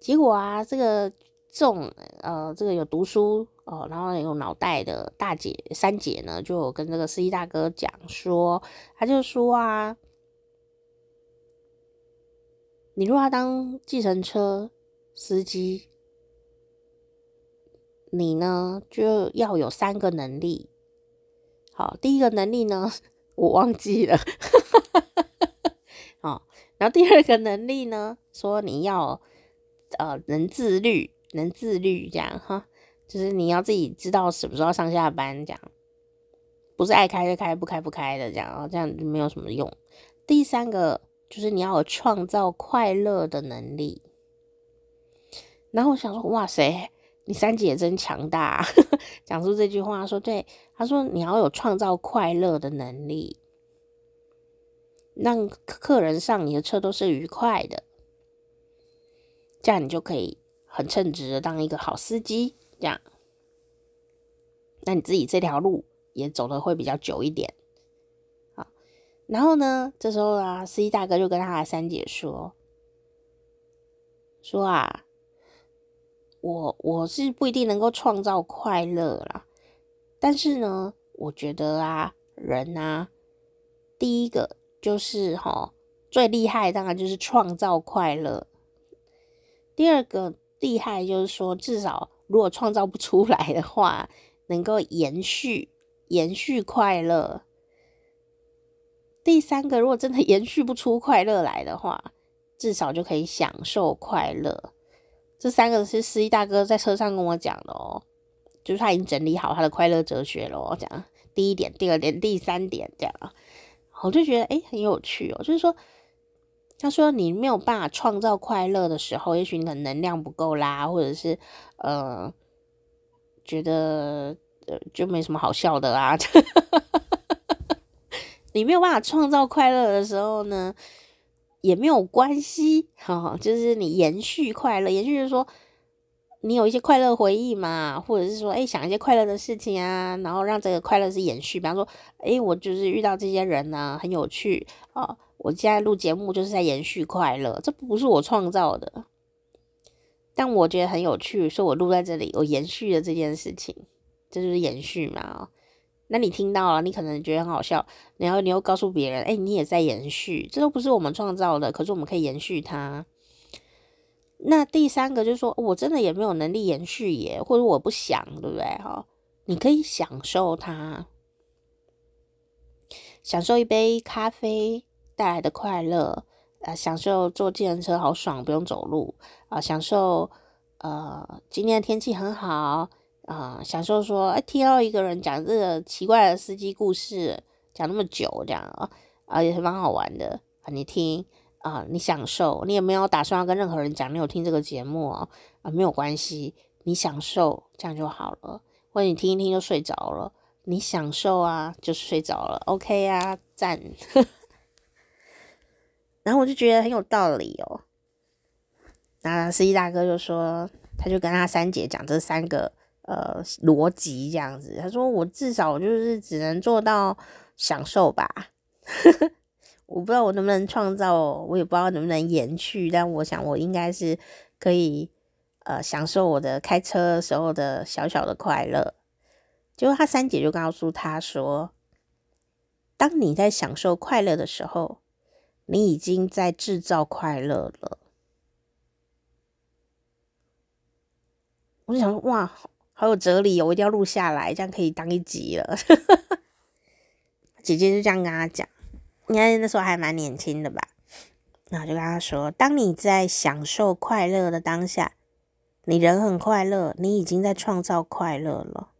结果啊，这个种呃，这个有读书。哦，然后有脑袋的大姐三姐呢，就跟这个司机大哥讲说，他就说啊，你如果要当计程车司机，你呢就要有三个能力。好，第一个能力呢，我忘记了。好，然后第二个能力呢，说你要呃能自律，能自律这样哈。就是你要自己知道什么时候上下班，这样不是爱开就开，不开不开的这样，然后这样就没有什么用。第三个就是你要有创造快乐的能力。然后我想说，哇塞，你三姐真强大啊，讲出这句话说对，他说你要有创造快乐的能力，让客人上你的车都是愉快的，这样你就可以很称职的当一个好司机。这样，那你自己这条路也走的会比较久一点，好。然后呢，这时候啊，司机大哥就跟他的三姐说：“说啊，我我是不一定能够创造快乐啦，但是呢，我觉得啊，人啊，第一个就是齁，最厉害当然就是创造快乐。第二个厉害就是说，至少。”如果创造不出来的话，能够延续延续快乐，第三个，如果真的 延续不出快乐来的话，至少就可以享受快乐。这三个是司机大哥在车上跟我讲的哦，就是他已经整理好他的快乐哲学了。讲第一点、第二点、第三点这样，我就觉得诶很有趣哦。就是说，他说你没有办法创造快乐的时候，也许你的能量不够啦，或者是呃觉得就没什么好笑的啦。你没有办法创造快乐的时候呢，也没有关系，哈，就是你延续快乐，延续就是说你有一些快乐回忆嘛，或者是说，哎，想一些快乐的事情啊，然后让这个快乐是延续。比方说，哎，我就是遇到这些人呢，很有趣啊，我现在录节目就是在延续快乐，这不是我创造的，但我觉得很有趣，所以我录在这里，我延续了这件事情，这就是延续嘛。那你听到了，你可能觉得很好笑，然后你又告诉别人，哎、你也在延续，这都不是我们创造的，可是我们可以延续它。那第三个就是说，我真的也没有能力延续耶，或者我不想，对不对？哈，你可以享受它，享受一杯咖啡带来的快乐，啊，享受坐计程车好爽，不用走路啊，享受呃，今天的天气很好。啊、享受说，哎，听到一个人讲这个奇怪的司机故事，讲那么久，这样啊，啊，也是蛮好玩的啊。你听啊，你享受，你也没有打算要跟任何人讲，你有听这个节目啊，啊，没有关系，你享受这样就好了。或者你听一听就睡着了，你享受啊，就睡着了，OK 啊，赞。然后我就觉得很有道理哦。那司机大哥就说，他就跟他三姐讲这三个。呃，逻辑这样子，他说我至少就是只能做到享受吧，我不知道我能不能创造，我也不知道能不能延续，但我想我应该是可以呃享受我的开车时候的小小的快乐。结果他三姐就告诉他说，当你在享受快乐的时候，你已经在制造快乐了。我就想说，哇！好有哲理哦，我一定要录下来，这样可以当一集了。姐姐就这样跟他讲，应该那时候还蛮年轻的吧。然后就跟他说：“当你在享受快乐的当下，你人很快乐，你已经在创造快乐了。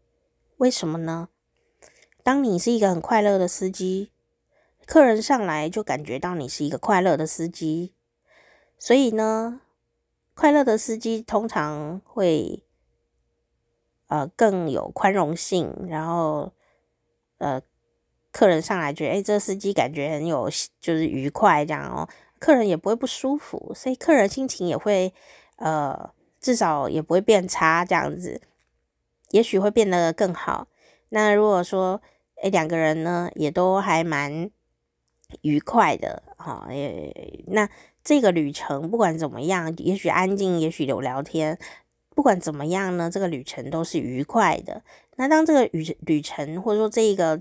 为什么呢？当你是一个很快乐的司机，客人上来就感觉到你是一个快乐的司机，所以呢，快乐的司机通常会。”呃，更有宽容性，然后呃，客人上来觉得，哎，这司机感觉很有，就是愉快这样哦，客人也不会不舒服，所以客人心情也会，呃，至少也不会变差这样子，也许会变得更好。那如果说，哎，两个人呢，也都还蛮愉快的，哈、也那这个旅程不管怎么样，也许安静，也许有聊天。不管怎么样呢，这个旅程都是愉快的。那当这个旅旅程或者说这个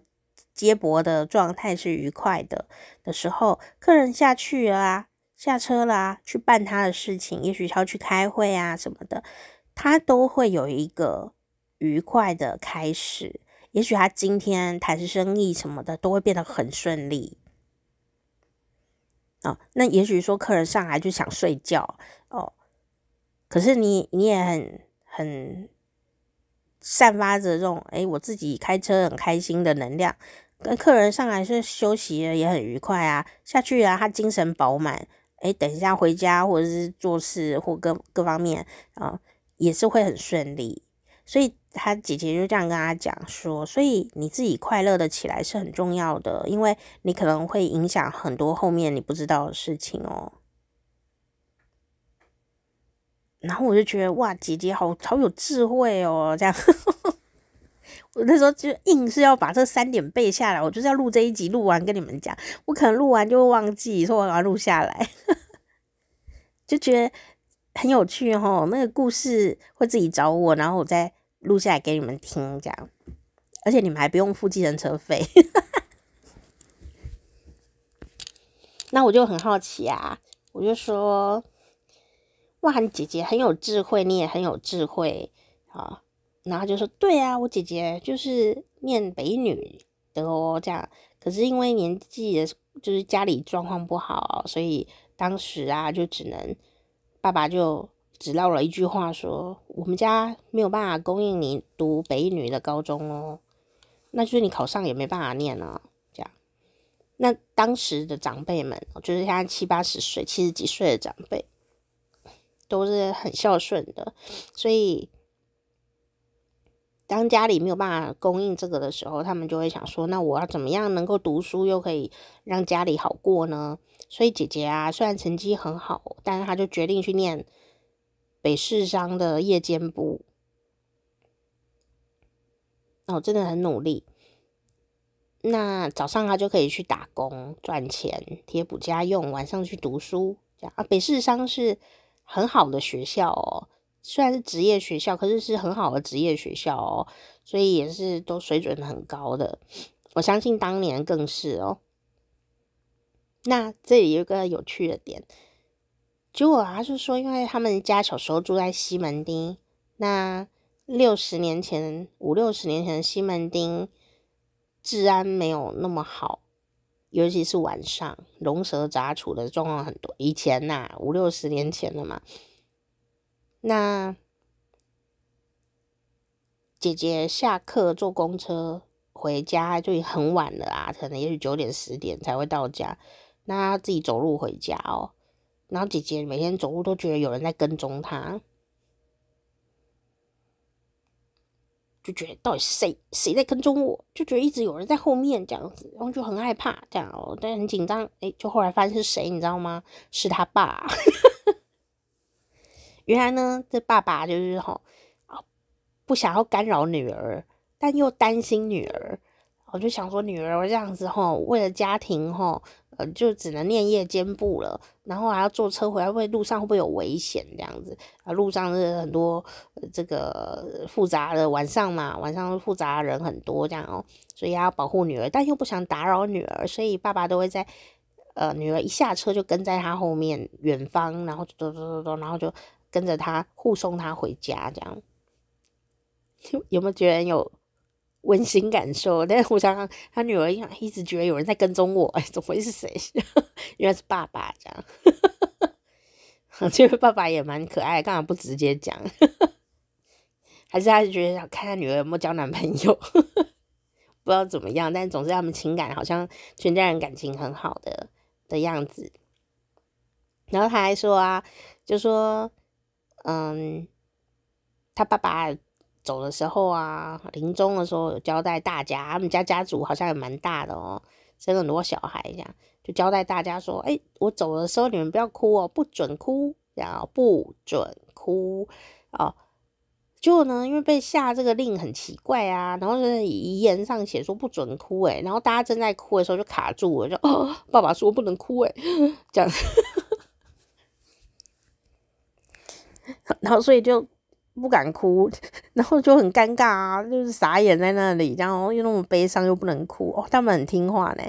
接驳的状态是愉快的的时候，客人下去了啊，下车啦，去办他的事情，也许他要去开会啊什么的，他都会有一个愉快的开始。也许他今天谈生意什么的都会变得很顺利。那也许说客人上来就想睡觉哦。可是你你也很很散发着这种哎，我自己开车很开心的能量，跟客人上来是休息也很愉快啊，下去啊他精神饱满，哎，等一下回家或者是做事或各各方面啊也是会很顺利，所以他姐姐就这样跟他讲说，所以你自己快乐的起来是很重要的，因为你可能会影响很多后面你不知道的事情哦。然后我就觉得哇，姐姐好好有智慧哦，这样。我那时候就硬是要把这三点背下来，我就是要录这一集，录完跟你们讲。我可能录完就会忘记，说我要录下来，就觉得很有趣哦。那个故事会自己找我，然后我再录下来给你们听，这样。而且你们还不用付计程车费。那我就很好奇啊，我就说。哇，你姐姐很有智慧，你也很有智慧啊！然后就说：“对啊，我姐姐就是念北女的哦，这样。可是因为年纪的就是家里状况不好，所以当时啊，就只能爸爸就只撂了一句话说：“我们家没有办法供应你读北女的高中哦，那就是你考上也没办法念啊。”这样，那当时的长辈们，就是现在七八十岁、七十几岁的长辈，都是很孝顺的，所以。当家里没有办法供应这个的时候，他们就会想说：“那我要怎么样能够读书又可以让家里好过呢？”所以姐姐啊，虽然成绩很好，但是她就决定去念北市商的夜间部。哦，真的很努力。那早上他就可以去打工赚钱贴补家用，晚上去读书。这样啊，北市商是很好的学校哦。虽然是职业学校，可是是很好的职业学校哦，所以也是都水准很高的。我相信当年更是哦。那这里有个有趣的点，结果啊，就是说，因为他们家小时候住在西门町，那六十年前、五六十年前的西门町治安没有那么好，尤其是晚上，龙蛇杂处的状况很多。以前呐、啊，五六十年前了嘛。那姐姐下课坐公车回家就很晚了啊，可能也许九点十点才会到家。那她自己走路回家哦，然后姐姐每天走路都觉得有人在跟踪她，就觉得到底谁谁在跟踪我，就觉得一直有人在后面这样子，然后就很害怕这样哦，但很紧张。哎，就后来发现是谁，你知道吗？是他爸。原来呢，这爸爸就是吼，不想要干扰女儿，但又担心女儿，我就想说女儿这样子吼，为了家庭吼，呃，就只能念夜间部了，然后还要坐车回来，会路上会不会有危险这样子啊？路上是很多这个复杂的晚上嘛，晚上复杂的人很多这样哦，所以要保护女儿，但又不想打扰女儿，所以爸爸都会在呃女儿一下车就跟在她后面远方，然后走走走走，然后就。跟着他护送他回家，这样 有没有觉得有温馨感受？但是我想想，他女儿一直觉得有人在跟踪我，哎，怎么会是谁？原来是爸爸这样。其实爸爸也蛮可爱，干嘛不直接讲？还是他是觉得想看他女儿有没有交男朋友？不知道怎么样，但总之他们情感好像全家人感情很好的的样子。然后他还说啊，就说。嗯，他爸爸走的时候啊，临终的时候有交代大家，他们家家族好像也蛮大的哦，生了很多小孩，这样就交代大家说：“哎，我走的时候你们不要哭哦，不准哭，然后不准哭哦。”结果呢，因为被下这个令很奇怪啊，然后就是遗言上写说不准哭，哎，然后大家正在哭的时候就卡住了，就哦，爸爸说不能哭，哎，这样。然后所以就不敢哭，然后就很尴尬啊，就是傻眼在那里，然后又那么悲伤又不能哭哦，他们很听话呢。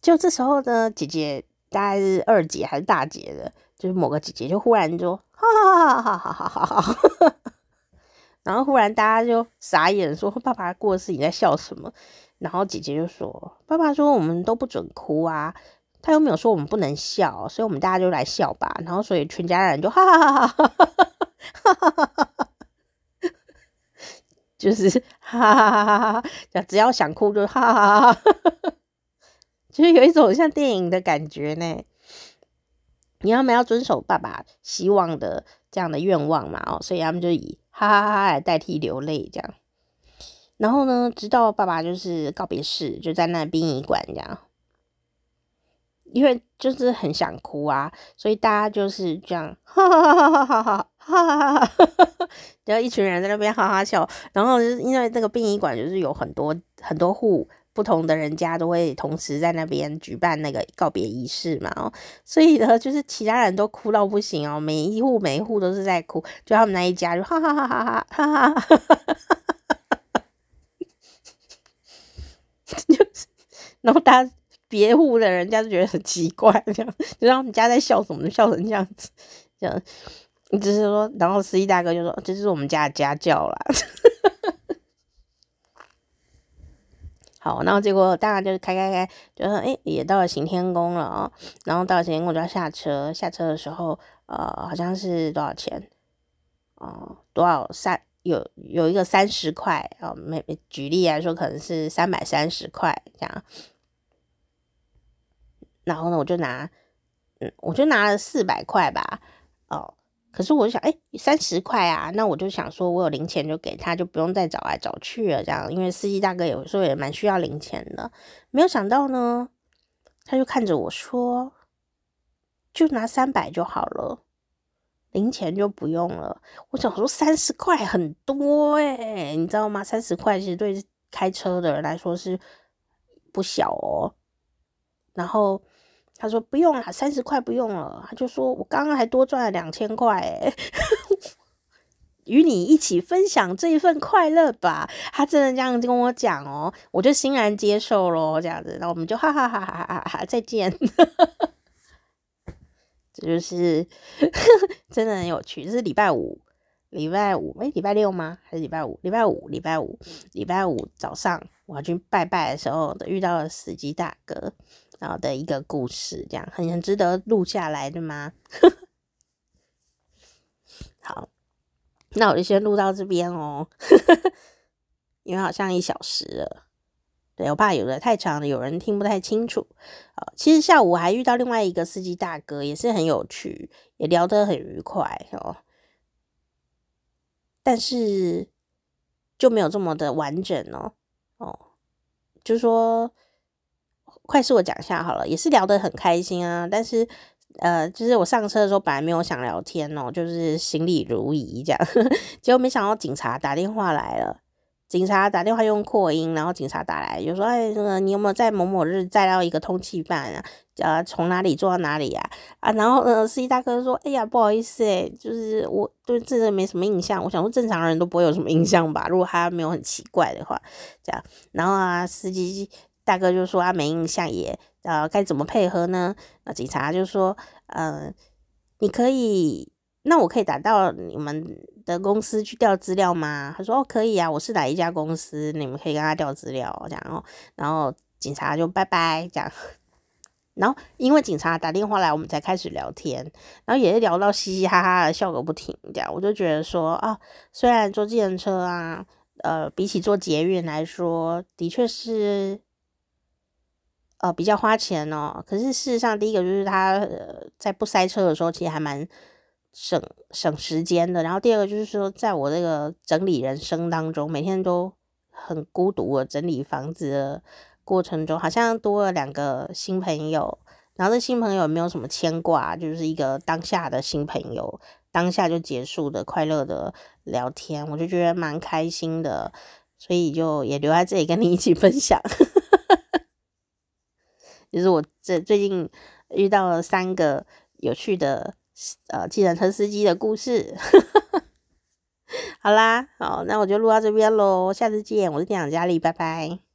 就这时候呢，姐姐大概是二姐还是大姐的，就是某个姐姐就忽然就哈哈哈哈哈哈哈哈，然后忽然大家就傻眼，说爸爸过世你在笑什么？然后姐姐就说爸爸说我们都不准哭啊。他又没有说我们不能笑，所以我们大家就来笑吧。然后，所以全家人就哈哈哈哈哈哈哈哈哈哈哈，就是哈哈哈哈哈哈，只要想哭就哈哈哈哈哈哈，就是有一种像电影的感觉呢。你要么要遵守爸爸希望的这样的愿望嘛？哦，所以他们就以哈哈哈哈来代替流泪这样。然后呢，直到爸爸就是告别式，就在那殡仪馆这样。因为就是很想哭啊，所以大家就是这样，哈哈哈哈哈哈哈哈哈，然后一群人在那边哈哈笑。然后就是因为这个殡仪馆就是有很多很多户不同的人家都会同时在那边举办那个告别仪式嘛，哦，所以呢，就是其他人都哭到不行哦，每一户每一户都是在哭，就他们那一家就哈哈哈哈哈哈哈哈哈哈哈，就是，然后大家。别户的人家就觉得很奇怪，这样，就让他们家在笑什么，笑成这样子，这样，只是说，然后司机大哥就说：“这是我们家的家教啦。”好，然后结果当然就是开开开，就说哎，也到了行天宫了哦。然后到了行天宫就要下车，下车的时候，呃，好像是多少钱？哦、多少三有有一个三十块哦，没举例来说，可能是三百三十块这样。然后呢，我就拿，嗯，我就拿了四百块吧，哦。可是我就想，哎、欸，三十块啊，那我就想说，我有零钱就给他，就不用再找来找去了，这样，因为司机大哥有时候也蛮需要零钱的。没有想到呢，他就看着我说，就拿三百就好了，零钱就不用了。我想说，三十块很多哎、欸，你知道吗？三十块其实对开车的人来说是不小哦。然后。他说不用了，三十块不用了。他就说我刚刚还多赚了两千块，与你一起分享这一份快乐吧。他真的这样跟我讲哦，我就欣然接受咯。这样子，那我们就哈哈哈哈哈哈，再见。这就是 真的很有趣。这是礼拜五，礼拜五，哎，礼拜六吗？还是礼拜五？礼拜五，礼拜五，礼拜五早上我要去拜拜的时候，遇到了司机大哥。然后的一个故事，这样很很值得录下来的吗？好，那我就先录到这边哦，因为好像一小时了，对，我怕有的太长了，有人听不太清楚。其实下午我还遇到另外一个司机大哥，也是很有趣，也聊得很愉快哦，但是就没有这么的完整哦，哦，就说。快速我讲一下好了，也是聊得很开心啊。但是，呃，就是我上车的时候本来没有想聊天哦，就是行礼如仪这样。结果没想到警察打电话来了，警察打电话用扩音，然后警察打来就说：“哎，那个你有没有在某某日载到一个通缉犯啊？呃，从哪里坐到哪里呀？”啊，然后呃，司机大哥说：“哎呀，不好意思诶，就是我对这个没什么印象。我想说正常人都不会有什么印象吧？如果他没有很奇怪的话，这样。然后啊，司机。”大哥就说他没印象也，呃，该怎么配合呢？那警察就说，呃，你可以，那我可以打到你们的公司去调资料吗？他说哦，可以啊，我是哪一家公司，你们可以跟他调资料，这样哦。然后警察就拜拜，这样。然后因为警察打电话来，我们才开始聊天，然后也是聊到嘻嘻哈哈的，笑个不停，这样。我就觉得说啊，虽然坐计程车啊，呃，比起坐捷运来说，的确是。呃，比较花钱哦。可是事实上，第一个就是他呃，在不塞车的时候，其实还蛮省省时间的。然后第二个就是说，在我这个整理人生当中，每天都很孤独的整理房子的过程中，好像多了两个新朋友。然后这新朋友没有什么牵挂，就是一个当下的新朋友，当下就结束的快乐的聊天，我就觉得蛮开心的，所以就也留在这里跟你一起分享。就是我这最近遇到了三个有趣的呃计程车司机的故事，好啦，好，那我就录到这边喽，下次见，我是店长佳丽，拜拜。